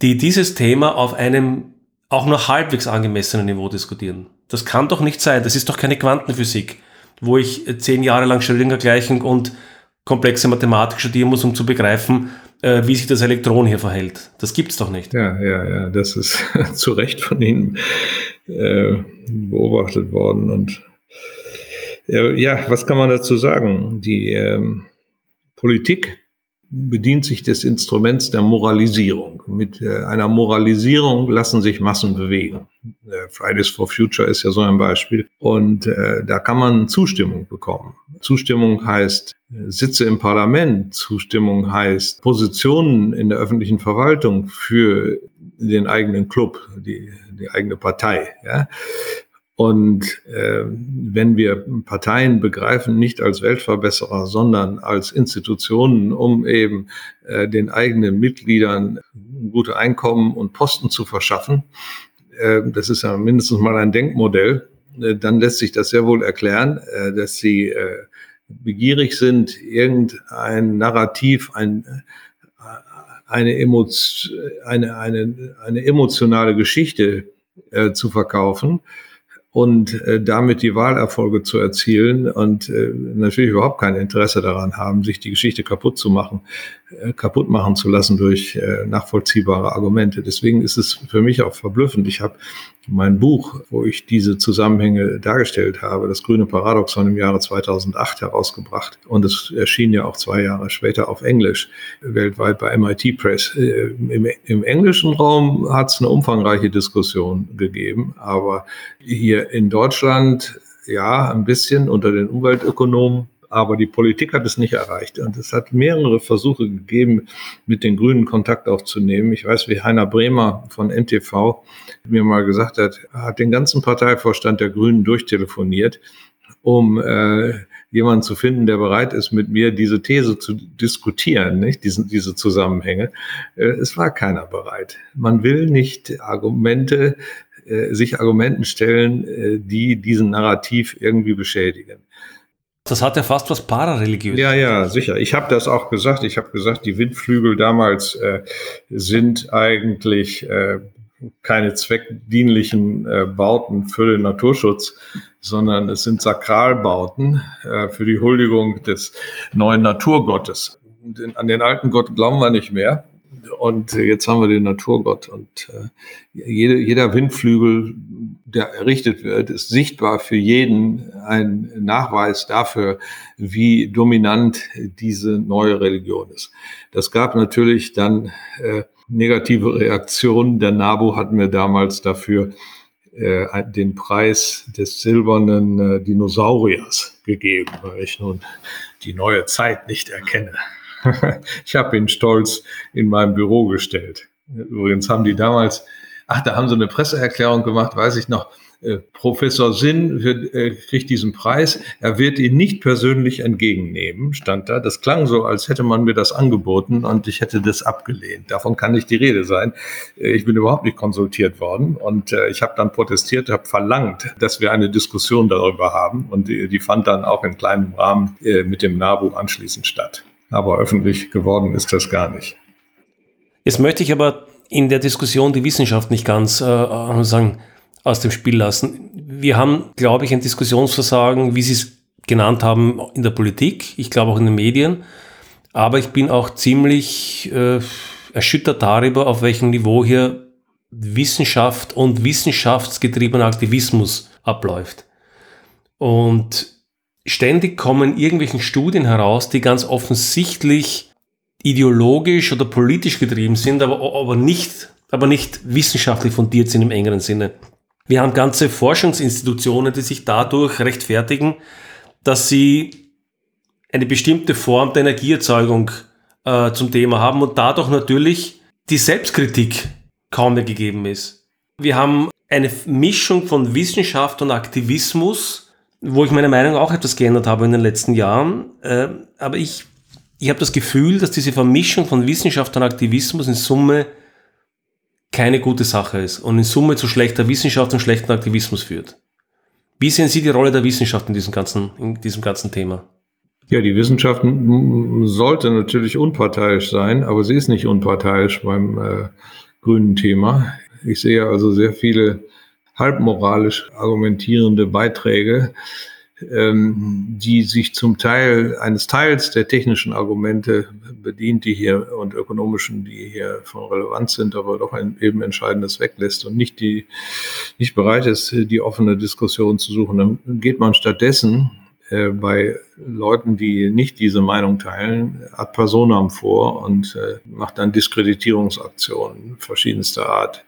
die dieses Thema auf einem auch nur halbwegs angemessenen Niveau diskutieren. Das kann doch nicht sein. Das ist doch keine Quantenphysik, wo ich zehn Jahre lang Schrödinger-Gleichung und komplexe Mathematik studieren muss, um zu begreifen, äh, wie sich das Elektron hier verhält. Das gibt's doch nicht. Ja, ja, ja, das ist zu Recht von Ihnen äh, beobachtet worden. Und äh, ja, was kann man dazu sagen? Die ähm, Politik bedient sich des Instruments der Moralisierung. Mit äh, einer Moralisierung lassen sich Massen bewegen. Äh, Fridays for Future ist ja so ein Beispiel. Und äh, da kann man Zustimmung bekommen. Zustimmung heißt Sitze im Parlament. Zustimmung heißt Positionen in der öffentlichen Verwaltung für den eigenen Club, die, die eigene Partei. Ja? Und äh, wenn wir Parteien begreifen, nicht als Weltverbesserer, sondern als Institutionen, um eben äh, den eigenen Mitgliedern gute Einkommen und Posten zu verschaffen, äh, das ist ja mindestens mal ein Denkmodell, äh, dann lässt sich das sehr wohl erklären, äh, dass sie äh, begierig sind, irgendein Narrativ, ein, äh, eine, Emotion, eine, eine, eine emotionale Geschichte äh, zu verkaufen und äh, damit die Wahlerfolge zu erzielen und äh, natürlich überhaupt kein Interesse daran haben, sich die Geschichte kaputt zu machen, äh, kaputt machen zu lassen durch äh, nachvollziehbare Argumente. Deswegen ist es für mich auch verblüffend. Ich habe mein Buch, wo ich diese Zusammenhänge dargestellt habe, das grüne Paradoxon im Jahre 2008 herausgebracht. Und es erschien ja auch zwei Jahre später auf Englisch, weltweit bei MIT Press. Äh, Im, im englischen Raum hat es eine umfangreiche Diskussion gegeben, aber hier in Deutschland ja ein bisschen unter den Umweltökonomen aber die Politik hat es nicht erreicht. Und es hat mehrere Versuche gegeben, mit den Grünen Kontakt aufzunehmen. Ich weiß, wie Heiner Bremer von NTV mir mal gesagt hat, er hat den ganzen Parteivorstand der Grünen durchtelefoniert, um äh, jemanden zu finden, der bereit ist, mit mir diese These zu diskutieren, nicht? Diese, diese Zusammenhänge. Äh, es war keiner bereit. Man will nicht Argumente, äh, sich Argumenten stellen, äh, die diesen Narrativ irgendwie beschädigen. Das hat ja fast was Parareligiöses. Ja, ja, sicher. Ich habe das auch gesagt. Ich habe gesagt, die Windflügel damals äh, sind eigentlich äh, keine zweckdienlichen äh, Bauten für den Naturschutz, sondern es sind Sakralbauten äh, für die Huldigung des neuen Naturgottes. Den, an den alten Gott glauben wir nicht mehr. Und jetzt haben wir den Naturgott. Und äh, jede, jeder Windflügel, der errichtet wird, ist sichtbar für jeden ein Nachweis dafür, wie dominant diese neue Religion ist. Das gab natürlich dann äh, negative Reaktionen. Der NABU hat mir damals dafür äh, den Preis des silbernen äh, Dinosauriers gegeben, weil ich nun die neue Zeit nicht erkenne. ich habe ihn stolz in meinem Büro gestellt. Übrigens haben die damals, ach, da haben sie eine Presseerklärung gemacht, weiß ich noch. Äh, Professor Sinn wird, äh, kriegt diesen Preis. Er wird ihn nicht persönlich entgegennehmen, stand da. Das klang so, als hätte man mir das angeboten und ich hätte das abgelehnt. Davon kann nicht die Rede sein. Äh, ich bin überhaupt nicht konsultiert worden und äh, ich habe dann protestiert, habe verlangt, dass wir eine Diskussion darüber haben und die, die fand dann auch in kleinem Rahmen mit dem NABU anschließend statt aber öffentlich geworden ist das gar nicht. Jetzt möchte ich aber in der Diskussion die Wissenschaft nicht ganz äh, sagen, aus dem Spiel lassen. Wir haben, glaube ich, ein Diskussionsversagen, wie Sie es genannt haben, in der Politik, ich glaube auch in den Medien, aber ich bin auch ziemlich äh, erschüttert darüber, auf welchem Niveau hier Wissenschaft und wissenschaftsgetriebener Aktivismus abläuft. Und ständig kommen irgendwelchen Studien heraus, die ganz offensichtlich ideologisch oder politisch getrieben sind, aber, aber, nicht, aber nicht wissenschaftlich fundiert sind im engeren Sinne. Wir haben ganze Forschungsinstitutionen, die sich dadurch rechtfertigen, dass sie eine bestimmte Form der Energieerzeugung äh, zum Thema haben und dadurch natürlich die Selbstkritik kaum mehr gegeben ist. Wir haben eine Mischung von Wissenschaft und Aktivismus, wo ich meine Meinung auch etwas geändert habe in den letzten Jahren. Äh, aber ich, ich habe das Gefühl, dass diese Vermischung von Wissenschaft und Aktivismus in Summe keine gute Sache ist und in Summe zu schlechter Wissenschaft und schlechten Aktivismus führt. Wie sehen Sie die Rolle der Wissenschaft in diesem ganzen, in diesem ganzen Thema? Ja, die Wissenschaft sollte natürlich unparteiisch sein, aber sie ist nicht unparteiisch beim äh, grünen Thema. Ich sehe also sehr viele halbmoralisch argumentierende Beiträge, ähm, die sich zum Teil eines Teils der technischen Argumente bedient, die hier und ökonomischen, die hier von Relevanz sind, aber doch ein eben Entscheidendes weglässt und nicht die, nicht bereit ist, die offene Diskussion zu suchen. Dann geht man stattdessen äh, bei Leuten, die nicht diese Meinung teilen, ad personam vor und äh, macht dann Diskreditierungsaktionen verschiedenster Art.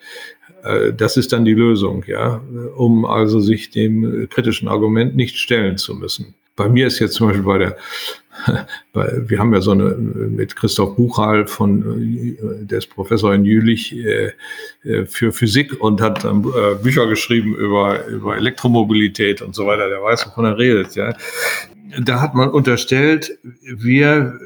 Äh, das ist dann die Lösung, ja, um also sich dem kritischen Argument nicht stellen zu müssen. Bei mir ist jetzt zum Beispiel bei der, bei, wir haben ja so eine mit Christoph Buchal von, der ist Professor in Jülich äh, äh, für Physik und hat dann Bücher geschrieben über, über Elektromobilität und so weiter. Der weiß, wovon er redet, ja da hat man unterstellt, wir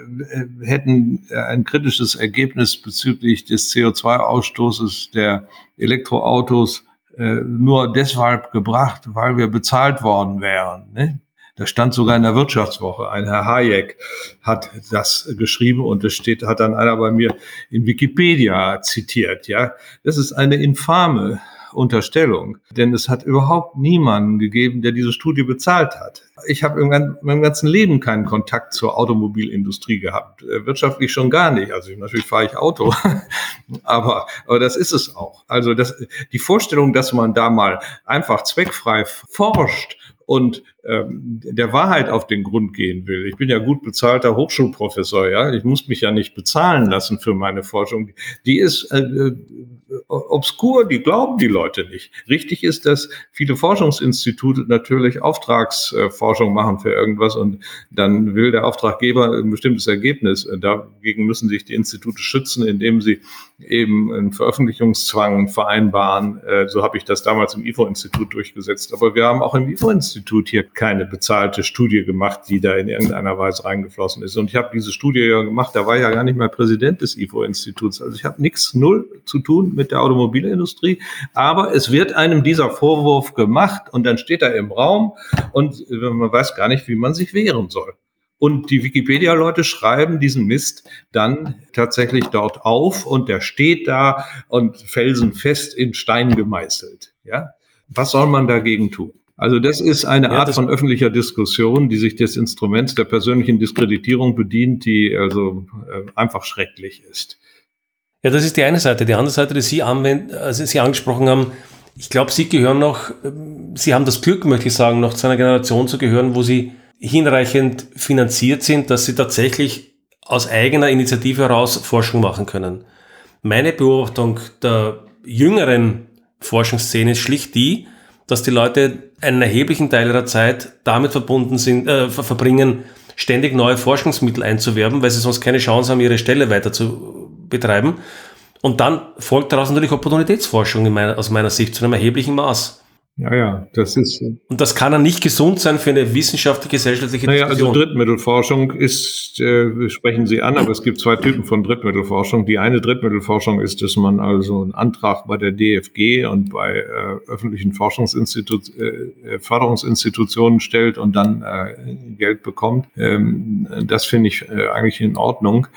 hätten ein kritisches Ergebnis bezüglich des CO2-Ausstoßes der Elektroautos äh, nur deshalb gebracht, weil wir bezahlt worden wären. Ne? Das stand sogar in der Wirtschaftswoche. Ein Herr Hayek hat das geschrieben und das steht, hat dann einer bei mir in Wikipedia zitiert. Ja, das ist eine infame Unterstellung, denn es hat überhaupt niemanden gegeben, der diese Studie bezahlt hat. Ich habe in meinem ganzen Leben keinen Kontakt zur Automobilindustrie gehabt, äh, wirtschaftlich schon gar nicht. Also natürlich fahre ich Auto, aber, aber das ist es auch. Also das, die Vorstellung, dass man da mal einfach zweckfrei forscht und der Wahrheit auf den Grund gehen will. Ich bin ja gut bezahlter Hochschulprofessor, ja. Ich muss mich ja nicht bezahlen lassen für meine Forschung. Die ist äh, äh obskur, die glauben die Leute nicht. Richtig ist, dass viele Forschungsinstitute natürlich Auftragsforschung machen für irgendwas und dann will der Auftraggeber ein bestimmtes Ergebnis. Dagegen müssen sich die Institute schützen, indem sie eben einen Veröffentlichungszwang vereinbaren. Äh, so habe ich das damals im IFO-Institut durchgesetzt. Aber wir haben auch im IFO-Institut hier keine bezahlte Studie gemacht, die da in irgendeiner Weise reingeflossen ist. Und ich habe diese Studie ja gemacht, da war ja gar nicht mal Präsident des IFO-Instituts. Also ich habe nichts, null zu tun mit der Automobilindustrie. Aber es wird einem dieser Vorwurf gemacht und dann steht er im Raum und man weiß gar nicht, wie man sich wehren soll. Und die Wikipedia-Leute schreiben diesen Mist dann tatsächlich dort auf und der steht da und felsenfest in Stein gemeißelt. Ja? Was soll man dagegen tun? Also das ist eine Art ja, von öffentlicher Diskussion, die sich des Instruments der persönlichen Diskreditierung bedient, die also äh, einfach schrecklich ist. Ja, das ist die eine Seite. Die andere Seite, die Sie, anwenden, also Sie angesprochen haben, ich glaube, Sie gehören noch, ähm, Sie haben das Glück, möchte ich sagen, noch zu einer Generation zu gehören, wo Sie hinreichend finanziert sind, dass Sie tatsächlich aus eigener Initiative heraus Forschung machen können. Meine Beobachtung der jüngeren Forschungsszene ist schlicht die, dass die Leute einen erheblichen Teil ihrer Zeit damit verbunden sind, äh, verbringen, ständig neue Forschungsmittel einzuwerben, weil sie sonst keine Chance haben, ihre Stelle weiter zu betreiben. Und dann folgt daraus natürlich Opportunitätsforschung meiner, aus meiner Sicht zu einem erheblichen Maß. Ja, ja, das ist. Und das kann dann nicht gesund sein für eine wissenschaftliche, gesellschaftliche naja, also Diskussion. Drittmittelforschung ist, äh, sprechen Sie an, aber es gibt zwei Typen von Drittmittelforschung. Die eine Drittmittelforschung ist, dass man also einen Antrag bei der DFG und bei äh, öffentlichen Forschungsinstitut, äh, Förderungsinstitutionen stellt und dann äh, Geld bekommt. Ähm, das finde ich äh, eigentlich in Ordnung.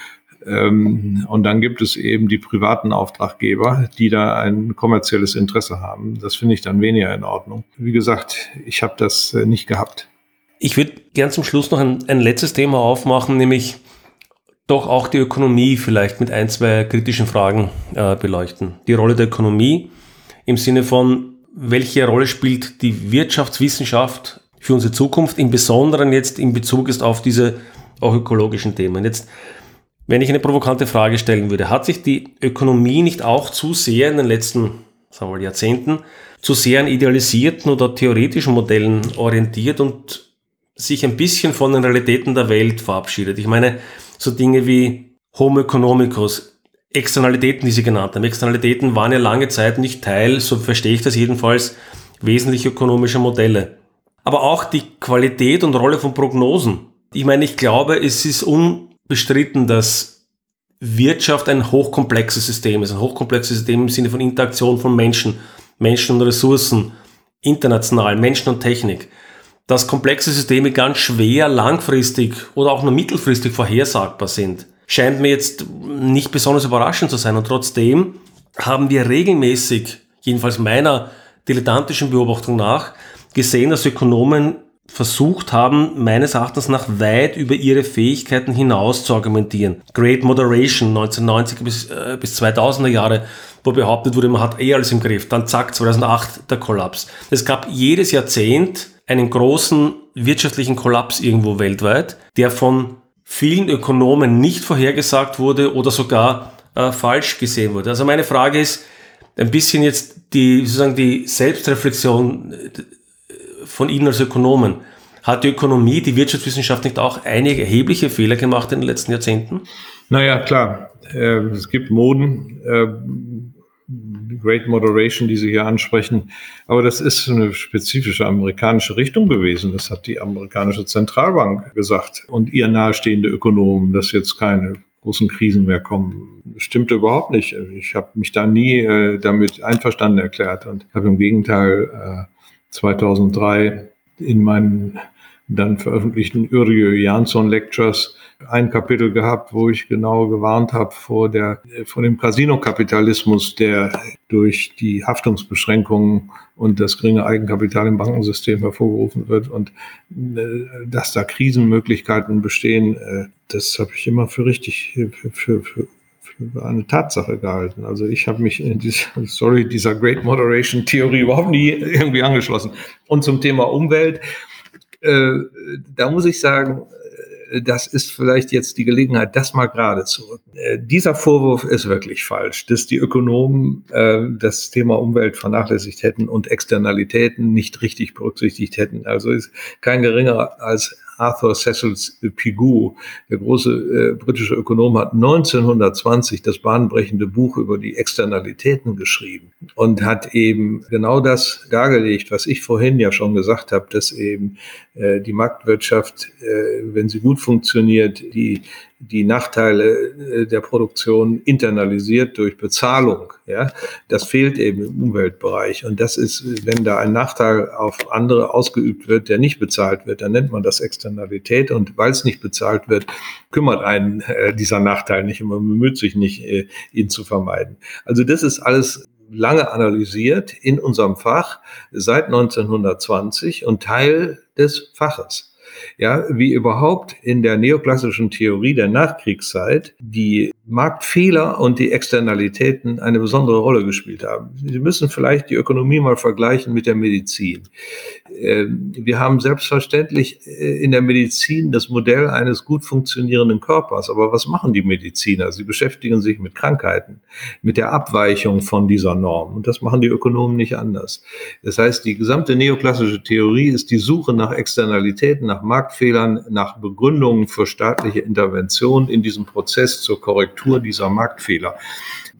Ähm, und dann gibt es eben die privaten Auftraggeber, die da ein kommerzielles Interesse haben. Das finde ich dann weniger in Ordnung. Wie gesagt, ich habe das äh, nicht gehabt. Ich würde gern zum Schluss noch ein, ein letztes Thema aufmachen, nämlich doch auch die Ökonomie vielleicht mit ein, zwei kritischen Fragen äh, beleuchten. Die Rolle der Ökonomie im Sinne von, welche Rolle spielt die Wirtschaftswissenschaft für unsere Zukunft, im Besonderen jetzt in Bezug ist auf diese auch ökologischen Themen. Jetzt wenn ich eine provokante Frage stellen würde, hat sich die Ökonomie nicht auch zu sehr in den letzten sagen wir Jahrzehnten zu sehr an idealisierten oder theoretischen Modellen orientiert und sich ein bisschen von den Realitäten der Welt verabschiedet? Ich meine, so Dinge wie Homo economicus, Externalitäten, die Sie genannt haben. Externalitäten waren ja lange Zeit nicht Teil, so verstehe ich das jedenfalls, wesentlich ökonomischer Modelle. Aber auch die Qualität und Rolle von Prognosen. Ich meine, ich glaube, es ist un bestritten, dass Wirtschaft ein hochkomplexes System ist, ein hochkomplexes System im Sinne von Interaktion von Menschen, Menschen und Ressourcen, international, Menschen und Technik. Dass komplexe Systeme ganz schwer langfristig oder auch nur mittelfristig vorhersagbar sind, scheint mir jetzt nicht besonders überraschend zu sein. Und trotzdem haben wir regelmäßig, jedenfalls meiner dilettantischen Beobachtung nach, gesehen, dass Ökonomen versucht haben, meines Erachtens nach weit über ihre Fähigkeiten hinaus zu argumentieren. Great Moderation 1990 bis, äh, bis 2000er Jahre, wo behauptet wurde, man hat eh alles im Griff. Dann zack, 2008 der Kollaps. Es gab jedes Jahrzehnt einen großen wirtschaftlichen Kollaps irgendwo weltweit, der von vielen Ökonomen nicht vorhergesagt wurde oder sogar äh, falsch gesehen wurde. Also meine Frage ist, ein bisschen jetzt die, sozusagen die Selbstreflexion von Ihnen als Ökonomen. Hat die Ökonomie, die Wirtschaftswissenschaft nicht auch einige erhebliche Fehler gemacht in den letzten Jahrzehnten? Naja, klar. Äh, es gibt Moden, äh, Great Moderation, die Sie hier ansprechen. Aber das ist eine spezifische amerikanische Richtung gewesen. Das hat die amerikanische Zentralbank gesagt und ihr nahestehende Ökonomen, dass jetzt keine großen Krisen mehr kommen. Stimmte überhaupt nicht. Ich habe mich da nie äh, damit einverstanden erklärt und habe im Gegenteil 2003 in meinen dann veröffentlichten Uriö Jansson Lectures ein Kapitel gehabt, wo ich genau gewarnt habe vor der, vor dem Casino-Kapitalismus, der durch die Haftungsbeschränkungen und das geringe Eigenkapital im Bankensystem hervorgerufen wird und äh, dass da Krisenmöglichkeiten bestehen, äh, das habe ich immer für richtig, für, für, für eine Tatsache gehalten. Also ich habe mich in dieser Story dieser Great Moderation Theorie überhaupt nie irgendwie angeschlossen. Und zum Thema Umwelt, äh, da muss ich sagen, äh, das ist vielleicht jetzt die Gelegenheit, das mal gerade zu rücken. Äh, dieser Vorwurf ist wirklich falsch, dass die Ökonomen äh, das Thema Umwelt vernachlässigt hätten und Externalitäten nicht richtig berücksichtigt hätten. Also ist kein geringerer als Arthur Cecil Pigou, der große äh, britische Ökonom, hat 1920 das bahnbrechende Buch über die Externalitäten geschrieben und hat eben genau das dargelegt, was ich vorhin ja schon gesagt habe, dass eben äh, die Marktwirtschaft, äh, wenn sie gut funktioniert, die die Nachteile äh, der Produktion internalisiert durch Bezahlung. Ja, das fehlt eben im Umweltbereich. Und das ist, wenn da ein Nachteil auf andere ausgeübt wird, der nicht bezahlt wird, dann nennt man das Externalität. Und weil es nicht bezahlt wird, kümmert einen äh, dieser Nachteil nicht und man bemüht sich nicht, äh, ihn zu vermeiden. Also das ist alles lange analysiert in unserem Fach seit 1920 und Teil des Faches ja, wie überhaupt in der neoklassischen Theorie der Nachkriegszeit die Marktfehler und die Externalitäten eine besondere Rolle gespielt haben. Sie müssen vielleicht die Ökonomie mal vergleichen mit der Medizin. Ähm, wir haben selbstverständlich äh, in der Medizin das Modell eines gut funktionierenden Körpers. Aber was machen die Mediziner? Sie beschäftigen sich mit Krankheiten, mit der Abweichung von dieser Norm. Und das machen die Ökonomen nicht anders. Das heißt, die gesamte neoklassische Theorie ist die Suche nach Externalitäten, nach Marktfehlern, nach Begründungen für staatliche Intervention in diesem Prozess zur Korrektur Korrektur dieser Marktfehler.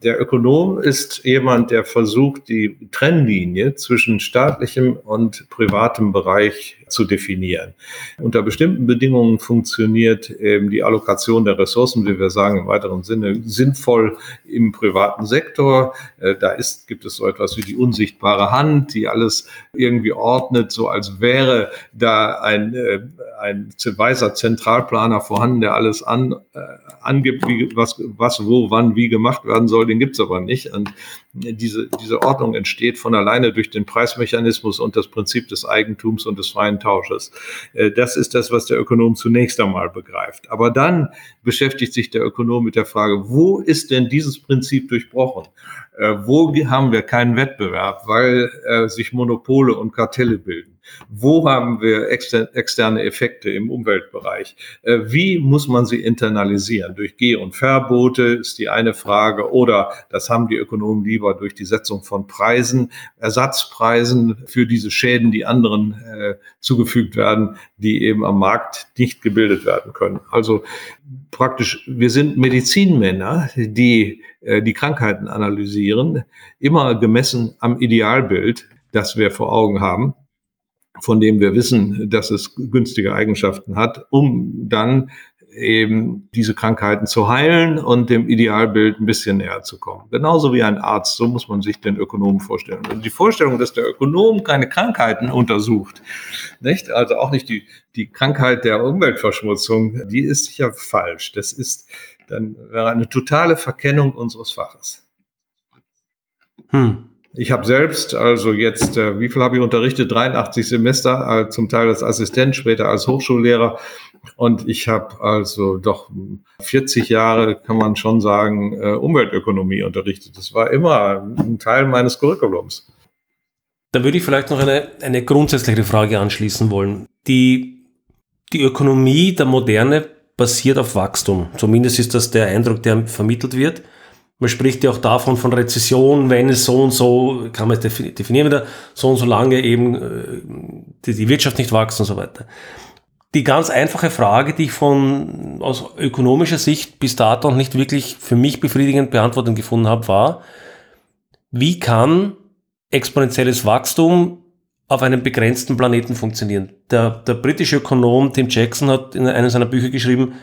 Der Ökonom ist jemand, der versucht, die Trennlinie zwischen staatlichem und privatem Bereich zu definieren. Unter bestimmten Bedingungen funktioniert eben die Allokation der Ressourcen, wie wir sagen, im weiteren Sinne sinnvoll im privaten Sektor. Äh, da ist, gibt es so etwas wie die unsichtbare Hand, die alles irgendwie ordnet, so als wäre da ein, äh, ein weißer Zentralplaner vorhanden, der alles an, äh, angibt, wie, was, was, wo, wann, wie gemacht werden soll. Den gibt es aber nicht. Und diese, diese Ordnung entsteht von alleine durch den Preismechanismus und das Prinzip des Eigentums und des freien Tausches. Äh, das ist das, was der Ökonom zunächst einmal begreift. Aber dann beschäftigt sich der Ökonom mit der Frage, wo ist denn dieses Prinzip durchbrochen? Äh, wo haben wir keinen Wettbewerb, weil äh, sich Monopole und Kartelle bilden? Wo haben wir externe Effekte im Umweltbereich? Äh, wie muss man sie internalisieren? Durch Geh- und Verbote ist die eine Frage oder das haben die Ökonomen lieber durch die Setzung von Preisen, Ersatzpreisen für diese Schäden, die anderen äh, zugefügt werden, die eben am Markt nicht gebildet werden können. Also praktisch, wir sind Medizinmänner, die äh, die Krankheiten analysieren, immer gemessen am Idealbild, das wir vor Augen haben von dem wir wissen, dass es günstige Eigenschaften hat, um dann eben diese Krankheiten zu heilen und dem Idealbild ein bisschen näher zu kommen. Genauso wie ein Arzt, so muss man sich den Ökonomen vorstellen. Und die Vorstellung, dass der Ökonom keine Krankheiten untersucht, nicht? also auch nicht die, die Krankheit der Umweltverschmutzung, die ist sicher falsch. Das ist dann eine totale Verkennung unseres Faches. Hm. Ich habe selbst, also jetzt, äh, wie viel habe ich unterrichtet? 83 Semester, äh, zum Teil als Assistent, später als Hochschullehrer. Und ich habe also doch 40 Jahre, kann man schon sagen, äh, Umweltökonomie unterrichtet. Das war immer ein Teil meines Curriculums. Da würde ich vielleicht noch eine, eine grundsätzliche Frage anschließen wollen. Die, die Ökonomie der Moderne basiert auf Wachstum. Zumindest ist das der Eindruck, der vermittelt wird. Man spricht ja auch davon von Rezession, wenn es so und so, kann man es definieren wieder, so und so lange eben äh, die Wirtschaft nicht wächst und so weiter. Die ganz einfache Frage, die ich von aus ökonomischer Sicht bis dato noch nicht wirklich für mich befriedigend Beantwortung gefunden habe, war, wie kann exponentielles Wachstum auf einem begrenzten Planeten funktionieren? Der, der britische Ökonom Tim Jackson hat in einem seiner Bücher geschrieben,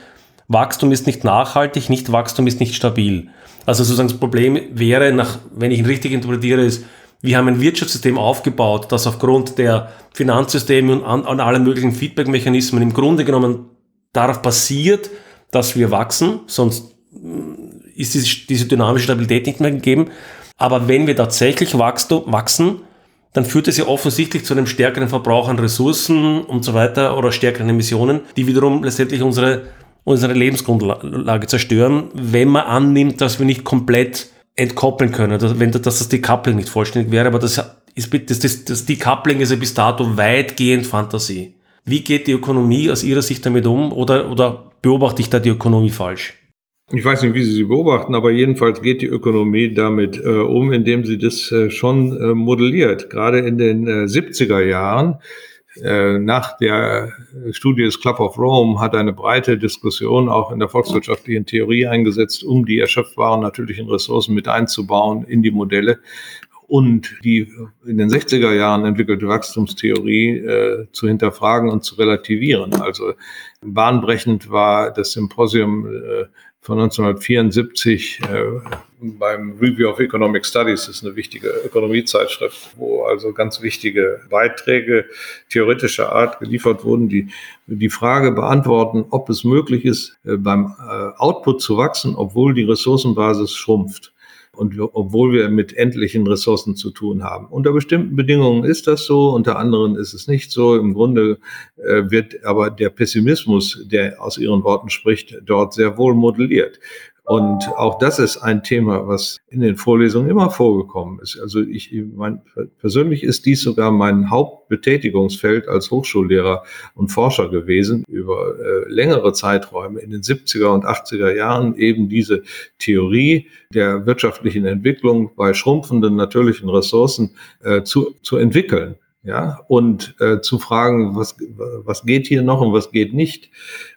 Wachstum ist nicht nachhaltig, nicht Wachstum ist nicht stabil. Also sozusagen das Problem wäre, nach, wenn ich ihn richtig interpretiere, ist, wir haben ein Wirtschaftssystem aufgebaut, das aufgrund der Finanzsysteme und an, an allen möglichen Feedback-Mechanismen im Grunde genommen darauf basiert, dass wir wachsen, sonst äh, ist diese, diese dynamische Stabilität nicht mehr gegeben. Aber wenn wir tatsächlich wachsen, dann führt es ja offensichtlich zu einem stärkeren Verbrauch an Ressourcen und so weiter oder stärkeren Emissionen, die wiederum letztendlich unsere, unsere Lebensgrundlage zerstören, wenn man annimmt, dass wir nicht komplett entkoppeln können, dass, wenn, dass das Decoupling nicht vollständig wäre, aber das ist, das, das, das Decoupling ist ja bis dato weitgehend Fantasie. Wie geht die Ökonomie aus Ihrer Sicht damit um oder, oder beobachte ich da die Ökonomie falsch? Ich weiß nicht, wie Sie sie beobachten, aber jedenfalls geht die Ökonomie damit äh, um, indem sie das äh, schon äh, modelliert. Gerade in den 70er äh, Jahren, nach der Studie des Club of Rome, hat eine breite Diskussion auch in der volkswirtschaftlichen Theorie eingesetzt, um die erschöpfbaren natürlichen Ressourcen mit einzubauen in die Modelle und die in den 60er Jahren entwickelte Wachstumstheorie äh, zu hinterfragen und zu relativieren. Also bahnbrechend war das Symposium äh, von 1974 äh, beim Review of Economic Studies, das ist eine wichtige Ökonomiezeitschrift, wo also ganz wichtige Beiträge theoretischer Art geliefert wurden, die die Frage beantworten, ob es möglich ist, äh, beim äh, Output zu wachsen, obwohl die Ressourcenbasis schrumpft und wir, obwohl wir mit endlichen Ressourcen zu tun haben. Unter bestimmten Bedingungen ist das so, unter anderen ist es nicht so. Im Grunde äh, wird aber der Pessimismus, der aus Ihren Worten spricht, dort sehr wohl modelliert. Und auch das ist ein Thema, was in den Vorlesungen immer vorgekommen ist. Also ich, mein, persönlich ist dies sogar mein Hauptbetätigungsfeld als Hochschullehrer und Forscher gewesen, über äh, längere Zeiträume in den 70er und 80er Jahren eben diese Theorie der wirtschaftlichen Entwicklung bei schrumpfenden natürlichen Ressourcen äh, zu, zu entwickeln ja, und äh, zu fragen, was, was geht hier noch und was geht nicht,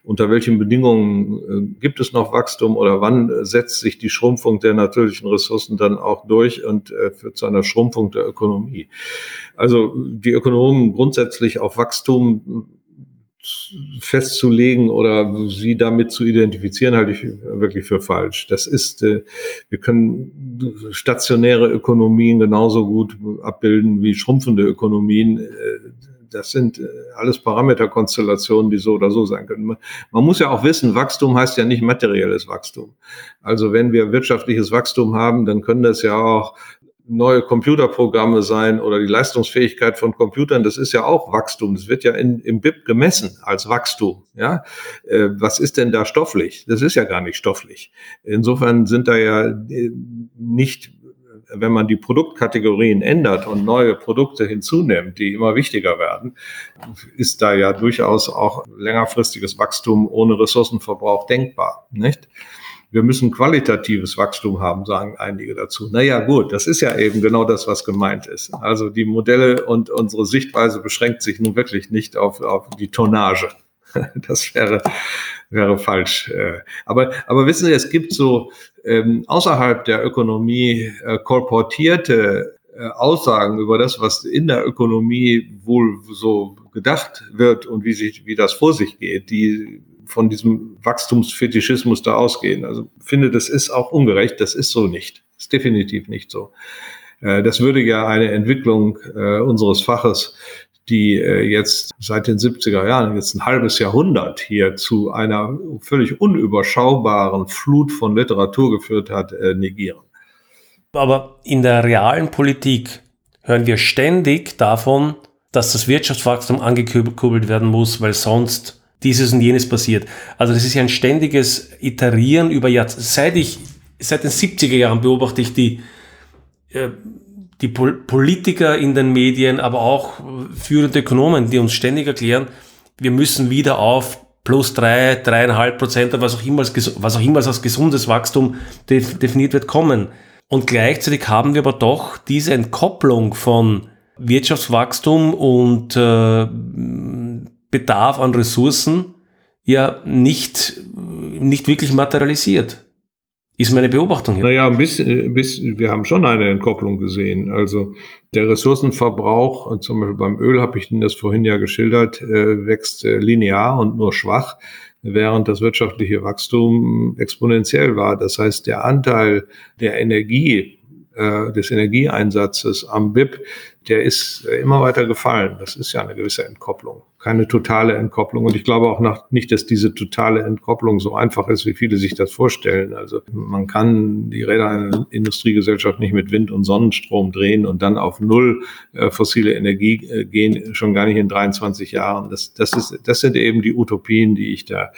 unter welchen Bedingungen äh, gibt es noch Wachstum oder wann setzt sich die Schrumpfung der natürlichen Ressourcen dann auch durch und äh, führt zu einer Schrumpfung der Ökonomie. Also die Ökonomen grundsätzlich auf Wachstum festzulegen oder sie damit zu identifizieren, halte ich wirklich für falsch. Das ist, äh, wir können stationäre Ökonomien genauso gut abbilden wie schrumpfende Ökonomien. Das sind äh, alles Parameterkonstellationen, die so oder so sein können. Man muss ja auch wissen, Wachstum heißt ja nicht materielles Wachstum. Also wenn wir wirtschaftliches Wachstum haben, dann können das ja auch neue Computerprogramme sein oder die Leistungsfähigkeit von Computern, das ist ja auch Wachstum. Das wird ja in, im BIP gemessen als Wachstum. Ja, äh, was ist denn da stofflich? Das ist ja gar nicht stofflich. Insofern sind da ja äh, nicht, wenn man die Produktkategorien ändert und neue Produkte hinzunimmt, die immer wichtiger werden, ist da ja durchaus auch längerfristiges Wachstum ohne Ressourcenverbrauch denkbar, nicht? wir müssen qualitatives Wachstum haben, sagen einige dazu. Naja, gut, das ist ja eben genau das, was gemeint ist. Also die Modelle und unsere Sichtweise beschränkt sich nun wirklich nicht auf, auf die Tonnage. Das wäre, wäre falsch. Äh. Aber, aber wissen Sie, es gibt so ähm, außerhalb der Ökonomie äh, kolportierte äh, Aussagen über das, was in der Ökonomie wohl so gedacht wird und wie sich, wie das vor sich geht, die von diesem Wachstumsfetischismus da ausgehen. Also finde, das ist auch ungerecht. Das ist so nicht. Das ist definitiv nicht so. Äh, das würde ja eine Entwicklung äh, unseres Faches, die äh, jetzt seit den 70er Jahren, jetzt ein halbes Jahrhundert hier zu einer völlig unüberschaubaren Flut von Literatur geführt hat, negieren. Aber in der realen Politik hören wir ständig davon, dass das Wirtschaftswachstum angekurbelt werden muss, weil sonst dieses und jenes passiert. Also das ist ja ein ständiges Iterieren über Jahrzehnte. Seit ich, seit den 70er Jahren beobachte ich die, äh, die Pol Politiker in den Medien, aber auch führende Ökonomen, die uns ständig erklären, wir müssen wieder auf plus drei, dreieinhalb Prozent, was auch immer als, was auch immer als gesundes Wachstum definiert wird, kommen. Und gleichzeitig haben wir aber doch diese Entkopplung von Wirtschaftswachstum und äh, Bedarf an Ressourcen ja nicht, nicht wirklich materialisiert. Ist meine Beobachtung hier. Naja, ein bisschen, ein bisschen, wir haben schon eine Entkopplung gesehen. Also der Ressourcenverbrauch, zum Beispiel beim Öl habe ich Ihnen das vorhin ja geschildert, äh, wächst äh, linear und nur schwach, während das wirtschaftliche Wachstum exponentiell war. Das heißt, der Anteil der Energie äh, des Energieeinsatzes am BIP, der ist äh, immer weiter gefallen. Das ist ja eine gewisse Entkopplung, keine totale Entkopplung. Und ich glaube auch noch nicht, dass diese totale Entkopplung so einfach ist, wie viele sich das vorstellen. Also man kann die Räder einer Industriegesellschaft nicht mit Wind und Sonnenstrom drehen und dann auf null äh, fossile Energie äh, gehen, schon gar nicht in 23 Jahren. Das, das, ist, das sind eben die Utopien, die ich da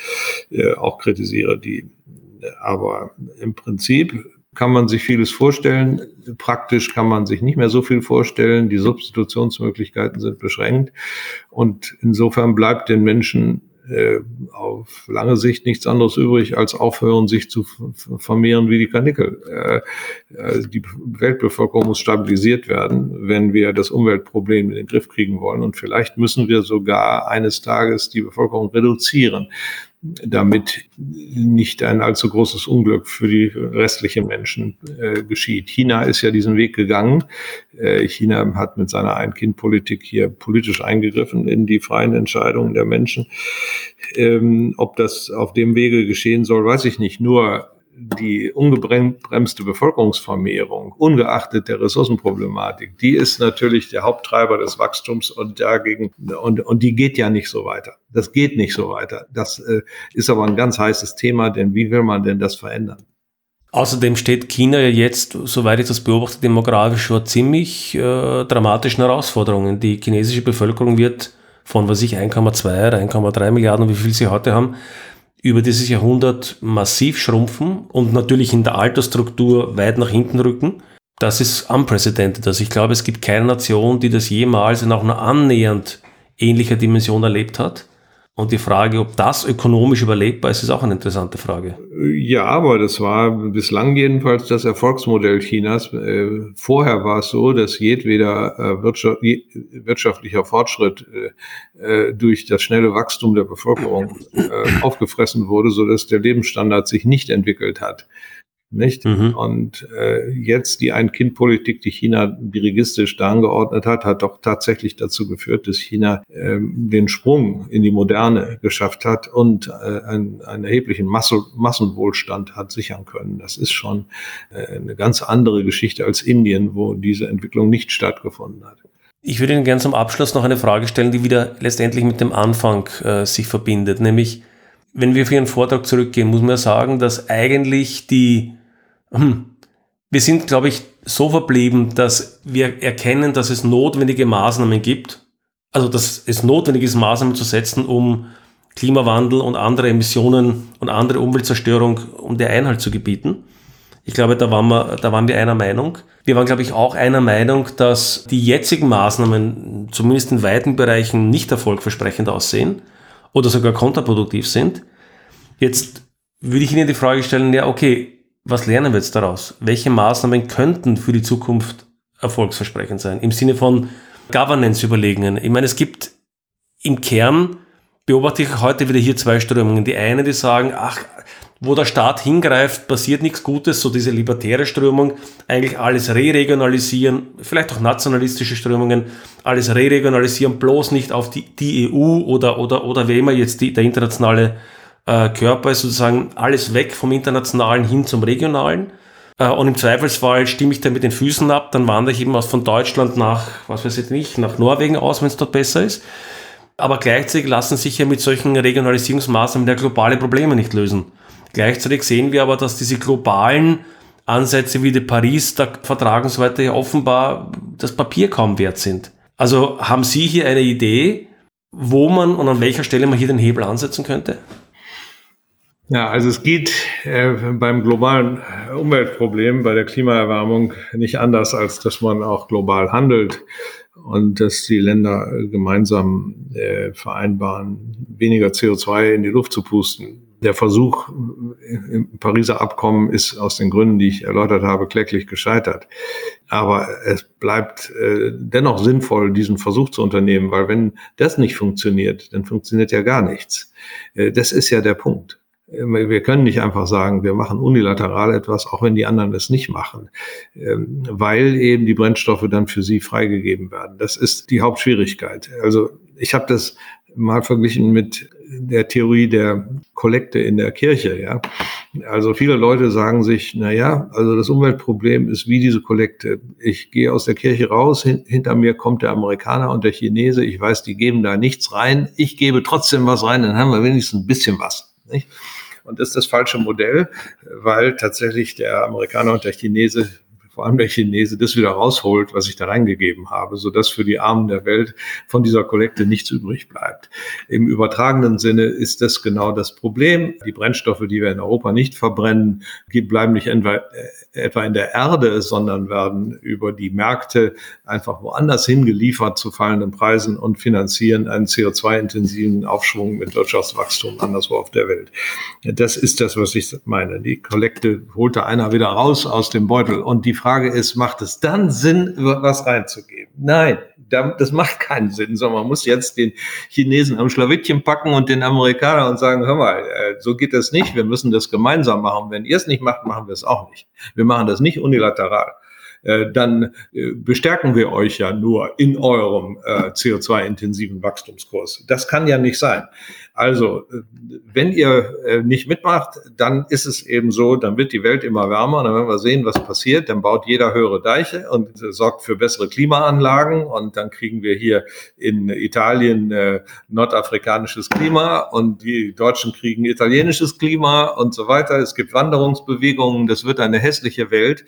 äh, auch kritisiere. Die, aber im Prinzip kann man sich vieles vorstellen. Praktisch kann man sich nicht mehr so viel vorstellen. Die Substitutionsmöglichkeiten sind beschränkt. Und insofern bleibt den Menschen äh, auf lange Sicht nichts anderes übrig, als aufhören, sich zu vermehren wie die Kanickel. Äh, äh, die Weltbevölkerung muss stabilisiert werden, wenn wir das Umweltproblem in den Griff kriegen wollen. Und vielleicht müssen wir sogar eines Tages die Bevölkerung reduzieren damit nicht ein allzu großes Unglück für die restlichen Menschen äh, geschieht. China ist ja diesen Weg gegangen. Äh, China hat mit seiner Ein-Kind-Politik hier politisch eingegriffen in die freien Entscheidungen der Menschen. Ähm, ob das auf dem Wege geschehen soll, weiß ich nicht. Nur die ungebremste Bevölkerungsvermehrung, ungeachtet der Ressourcenproblematik, die ist natürlich der Haupttreiber des Wachstums und dagegen, und, und die geht ja nicht so weiter. Das geht nicht so weiter. Das äh, ist aber ein ganz heißes Thema, denn wie will man denn das verändern? Außerdem steht China ja jetzt, soweit ich das beobachte, demografisch vor ziemlich äh, dramatischen Herausforderungen. Die chinesische Bevölkerung wird von, was ich, 1,2 oder 1,3 Milliarden, wie viel sie heute haben, über dieses Jahrhundert massiv schrumpfen und natürlich in der Altersstruktur weit nach hinten rücken. Das ist unprecedented. Also ich glaube, es gibt keine Nation, die das jemals in auch nur annähernd ähnlicher Dimension erlebt hat. Und die Frage, ob das ökonomisch überlebbar ist, ist auch eine interessante Frage. Ja, aber das war bislang jedenfalls das Erfolgsmodell Chinas. Äh, vorher war es so, dass jedweder äh, wirtschaftlicher Fortschritt äh, durch das schnelle Wachstum der Bevölkerung aufgefressen wurde, sodass der Lebensstandard sich nicht entwickelt hat. Nicht? Mhm. Und äh, jetzt die Ein-Kind-Politik, die China dirigistisch da angeordnet hat, hat doch tatsächlich dazu geführt, dass China ähm, den Sprung in die Moderne geschafft hat und äh, einen, einen erheblichen Masse, Massenwohlstand hat sichern können. Das ist schon äh, eine ganz andere Geschichte als Indien, wo diese Entwicklung nicht stattgefunden hat. Ich würde Ihnen gerne zum Abschluss noch eine Frage stellen, die wieder letztendlich mit dem Anfang äh, sich verbindet, nämlich wenn wir für Ihren Vortrag zurückgehen, muss man sagen, dass eigentlich die hm. Wir sind, glaube ich, so verblieben, dass wir erkennen, dass es notwendige Maßnahmen gibt, also dass es notwendig ist, Maßnahmen zu setzen, um Klimawandel und andere Emissionen und andere Umweltzerstörung um der Einhalt zu gebieten. Ich glaube, da waren wir, da waren wir einer Meinung. Wir waren, glaube ich, auch einer Meinung, dass die jetzigen Maßnahmen zumindest in weiten Bereichen nicht erfolgversprechend aussehen oder sogar kontraproduktiv sind. Jetzt würde ich Ihnen die Frage stellen, ja, okay, was lernen wir jetzt daraus? Welche Maßnahmen könnten für die Zukunft erfolgsversprechend sein? Im Sinne von Governance-Überlegungen. Ich meine, es gibt im Kern, beobachte ich heute wieder hier zwei Strömungen. Die einen, die sagen, ach, wo der Staat hingreift, passiert nichts Gutes, so diese libertäre Strömung, eigentlich alles re-regionalisieren, vielleicht auch nationalistische Strömungen, alles re-regionalisieren, bloß nicht auf die, die EU oder, oder, oder wer immer jetzt die, der internationale äh, Körper ist sozusagen alles weg vom Internationalen hin zum Regionalen. Äh, und im Zweifelsfall stimme ich dann mit den Füßen ab, dann wandere ich eben aus von Deutschland nach, was weiß ich nicht, nach Norwegen aus, wenn es dort besser ist. Aber gleichzeitig lassen sich ja mit solchen Regionalisierungsmaßnahmen der globale Probleme nicht lösen. Gleichzeitig sehen wir aber, dass diese globalen Ansätze wie der Paris-Vertrag und so weiter ja offenbar das Papier kaum wert sind. Also haben Sie hier eine Idee, wo man und an welcher Stelle man hier den Hebel ansetzen könnte? Ja, also es geht äh, beim globalen Umweltproblem, bei der Klimaerwärmung nicht anders, als dass man auch global handelt und dass die Länder gemeinsam äh, vereinbaren, weniger CO2 in die Luft zu pusten. Der Versuch im Pariser Abkommen ist aus den Gründen, die ich erläutert habe, kläglich gescheitert. Aber es bleibt äh, dennoch sinnvoll, diesen Versuch zu unternehmen, weil wenn das nicht funktioniert, dann funktioniert ja gar nichts. Äh, das ist ja der Punkt. Wir können nicht einfach sagen, wir machen unilateral etwas, auch wenn die anderen es nicht machen, ähm, weil eben die Brennstoffe dann für sie freigegeben werden. Das ist die Hauptschwierigkeit. Also ich habe das mal verglichen mit der Theorie der Kollekte in der Kirche. Ja, Also viele Leute sagen sich, na ja, also das Umweltproblem ist wie diese Kollekte. Ich gehe aus der Kirche raus, hin, hinter mir kommt der Amerikaner und der Chinese. Ich weiß, die geben da nichts rein. Ich gebe trotzdem was rein, dann haben wir wenigstens ein bisschen was. Nicht? Und ist das falsche Modell, weil tatsächlich der Amerikaner und der Chinese vor allem der Chinese, das wieder rausholt, was ich da reingegeben habe, sodass für die Armen der Welt von dieser Kollekte nichts übrig bleibt. Im übertragenen Sinne ist das genau das Problem. Die Brennstoffe, die wir in Europa nicht verbrennen, bleiben nicht etwa, in der Erde, sondern werden über die Märkte einfach woanders hingeliefert zu fallenden Preisen und finanzieren einen CO2-intensiven Aufschwung mit Wirtschaftswachstum anderswo auf der Welt. Das ist das, was ich meine. Die Kollekte holt da einer wieder raus aus dem Beutel und die Frage Frage ist, macht es dann Sinn, was reinzugeben? Nein, das macht keinen Sinn, sondern man muss jetzt den Chinesen am Schlawittchen packen und den Amerikaner und sagen, hör mal, äh, so geht das nicht, wir müssen das gemeinsam machen. Wenn ihr es nicht macht, machen wir es auch nicht. Wir machen das nicht unilateral. Äh, dann äh, bestärken wir euch ja nur in eurem äh, CO2-intensiven Wachstumskurs. Das kann ja nicht sein. Also, wenn ihr nicht mitmacht, dann ist es eben so, dann wird die Welt immer wärmer, dann werden wir sehen, was passiert, dann baut jeder höhere Deiche und sorgt für bessere Klimaanlagen und dann kriegen wir hier in Italien äh, nordafrikanisches Klima und die Deutschen kriegen italienisches Klima und so weiter. Es gibt Wanderungsbewegungen, das wird eine hässliche Welt,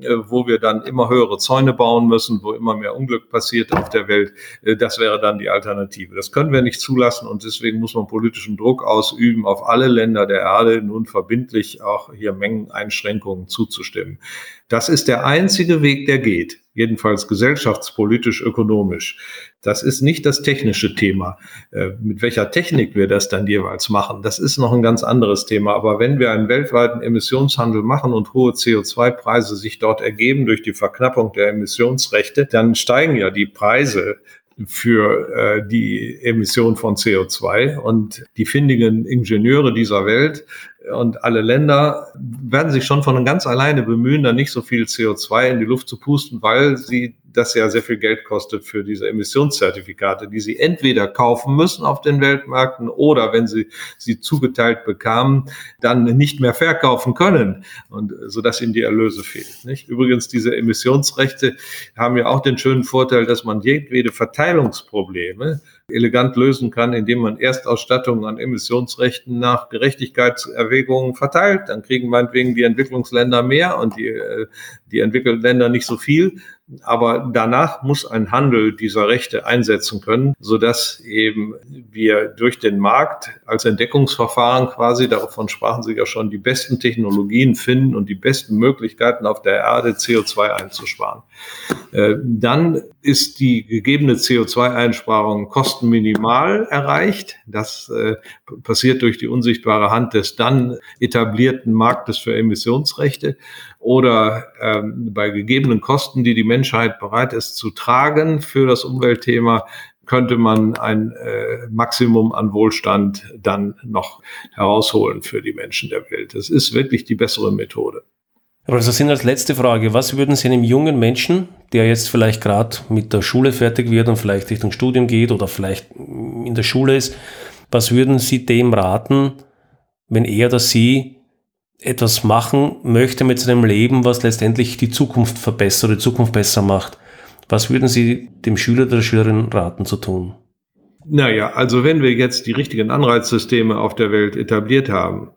äh, wo wir dann immer höhere Zäune bauen müssen, wo immer mehr Unglück passiert auf der Welt. Äh, das wäre dann die Alternative. Das können wir nicht zulassen und deswegen muss man politischen Druck ausüben, auf alle Länder der Erde nun verbindlich auch hier Mengeneinschränkungen zuzustimmen. Das ist der einzige Weg, der geht, jedenfalls gesellschaftspolitisch, ökonomisch. Das ist nicht das technische Thema. Äh, mit welcher Technik wir das dann jeweils machen, das ist noch ein ganz anderes Thema. Aber wenn wir einen weltweiten Emissionshandel machen und hohe CO2-Preise sich dort ergeben durch die Verknappung der Emissionsrechte, dann steigen ja die Preise für äh, die Emission von CO2 und die findigen Ingenieure dieser Welt und alle Länder werden sich schon von ganz alleine bemühen, da nicht so viel CO2 in die Luft zu pusten, weil sie das ja sehr viel Geld kostet für diese Emissionszertifikate, die sie entweder kaufen müssen auf den Weltmärkten oder wenn sie sie zugeteilt bekamen, dann nicht mehr verkaufen können und so dass ihnen die Erlöse fehlen. Nicht? Übrigens diese Emissionsrechte haben ja auch den schönen Vorteil, dass man jedwede Verteilungsprobleme elegant lösen kann, indem man Erstausstattungen an Emissionsrechten nach Gerechtigkeitserwägungen verteilt. Dann kriegen meinetwegen die Entwicklungsländer mehr und die, äh, die entwickelten Länder nicht so viel. Aber danach muss ein Handel dieser Rechte einsetzen können, so dass eben wir durch den Markt als Entdeckungsverfahren quasi, davon sprachen Sie ja schon, die besten Technologien finden und die besten Möglichkeiten auf der Erde CO2 einzusparen. Äh, dann ist die gegebene CO2-Einsparung kostenminimal erreicht. Das äh, passiert durch die unsichtbare Hand des dann etablierten Marktes für Emissionsrechte oder ähm, bei gegebenen Kosten, die die Menschheit bereit ist zu tragen für das Umweltthema, könnte man ein äh, Maximum an Wohlstand dann noch herausholen für die Menschen der Welt. Das ist wirklich die bessere Methode. Professor Sinn, als letzte Frage, was würden Sie einem jungen Menschen, der jetzt vielleicht gerade mit der Schule fertig wird und vielleicht Richtung Studium geht oder vielleicht in der Schule ist, was würden Sie dem raten, wenn er oder sie etwas machen möchte mit seinem Leben, was letztendlich die Zukunft verbessert, die Zukunft besser macht. Was würden Sie dem Schüler oder der Schülerin raten zu tun? Naja, also wenn wir jetzt die richtigen Anreizsysteme auf der Welt etabliert haben,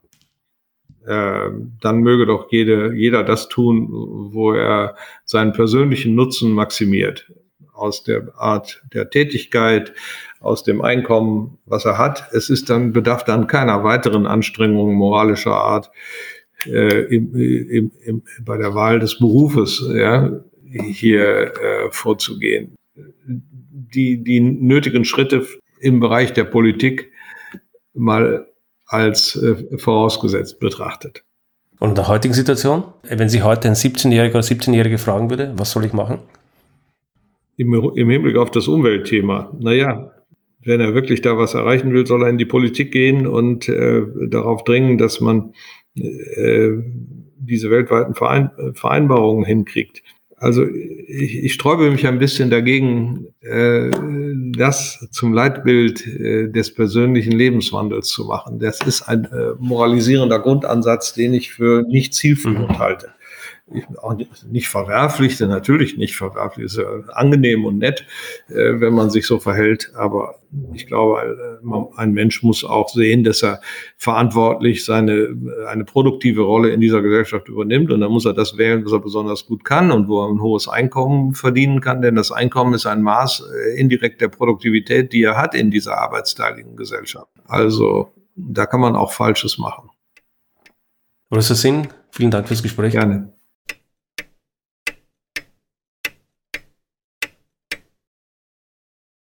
äh, dann möge doch jede, jeder das tun, wo er seinen persönlichen Nutzen maximiert. Aus der Art der Tätigkeit, aus dem Einkommen, was er hat. Es ist dann, bedarf dann keiner weiteren Anstrengung moralischer Art äh, im, im, im, bei der Wahl des Berufes ja, hier äh, vorzugehen. Die, die nötigen Schritte im Bereich der Politik mal als äh, vorausgesetzt betrachtet. Und in der heutigen Situation, wenn Sie heute ein 17-Jähriger oder 17-Jährige fragen würde, was soll ich machen? Im, Im Hinblick auf das Umweltthema. Naja, wenn er wirklich da was erreichen will, soll er in die Politik gehen und äh, darauf dringen, dass man äh, diese weltweiten Verein Vereinbarungen hinkriegt. Also ich, ich sträube mich ein bisschen dagegen, äh, das zum Leitbild äh, des persönlichen Lebenswandels zu machen. Das ist ein äh, moralisierender Grundansatz, den ich für nicht zielführend mhm. halte auch nicht verwerflich, denn natürlich nicht verwerflich, ist ja angenehm und nett, äh, wenn man sich so verhält. Aber ich glaube, äh, ein Mensch muss auch sehen, dass er verantwortlich seine, eine produktive Rolle in dieser Gesellschaft übernimmt. Und dann muss er das wählen, was er besonders gut kann und wo er ein hohes Einkommen verdienen kann. Denn das Einkommen ist ein Maß äh, indirekt der Produktivität, die er hat in dieser arbeitsteiligen Gesellschaft. Also da kann man auch Falsches machen. Professor Sinn, vielen Dank fürs Gespräch. Gerne.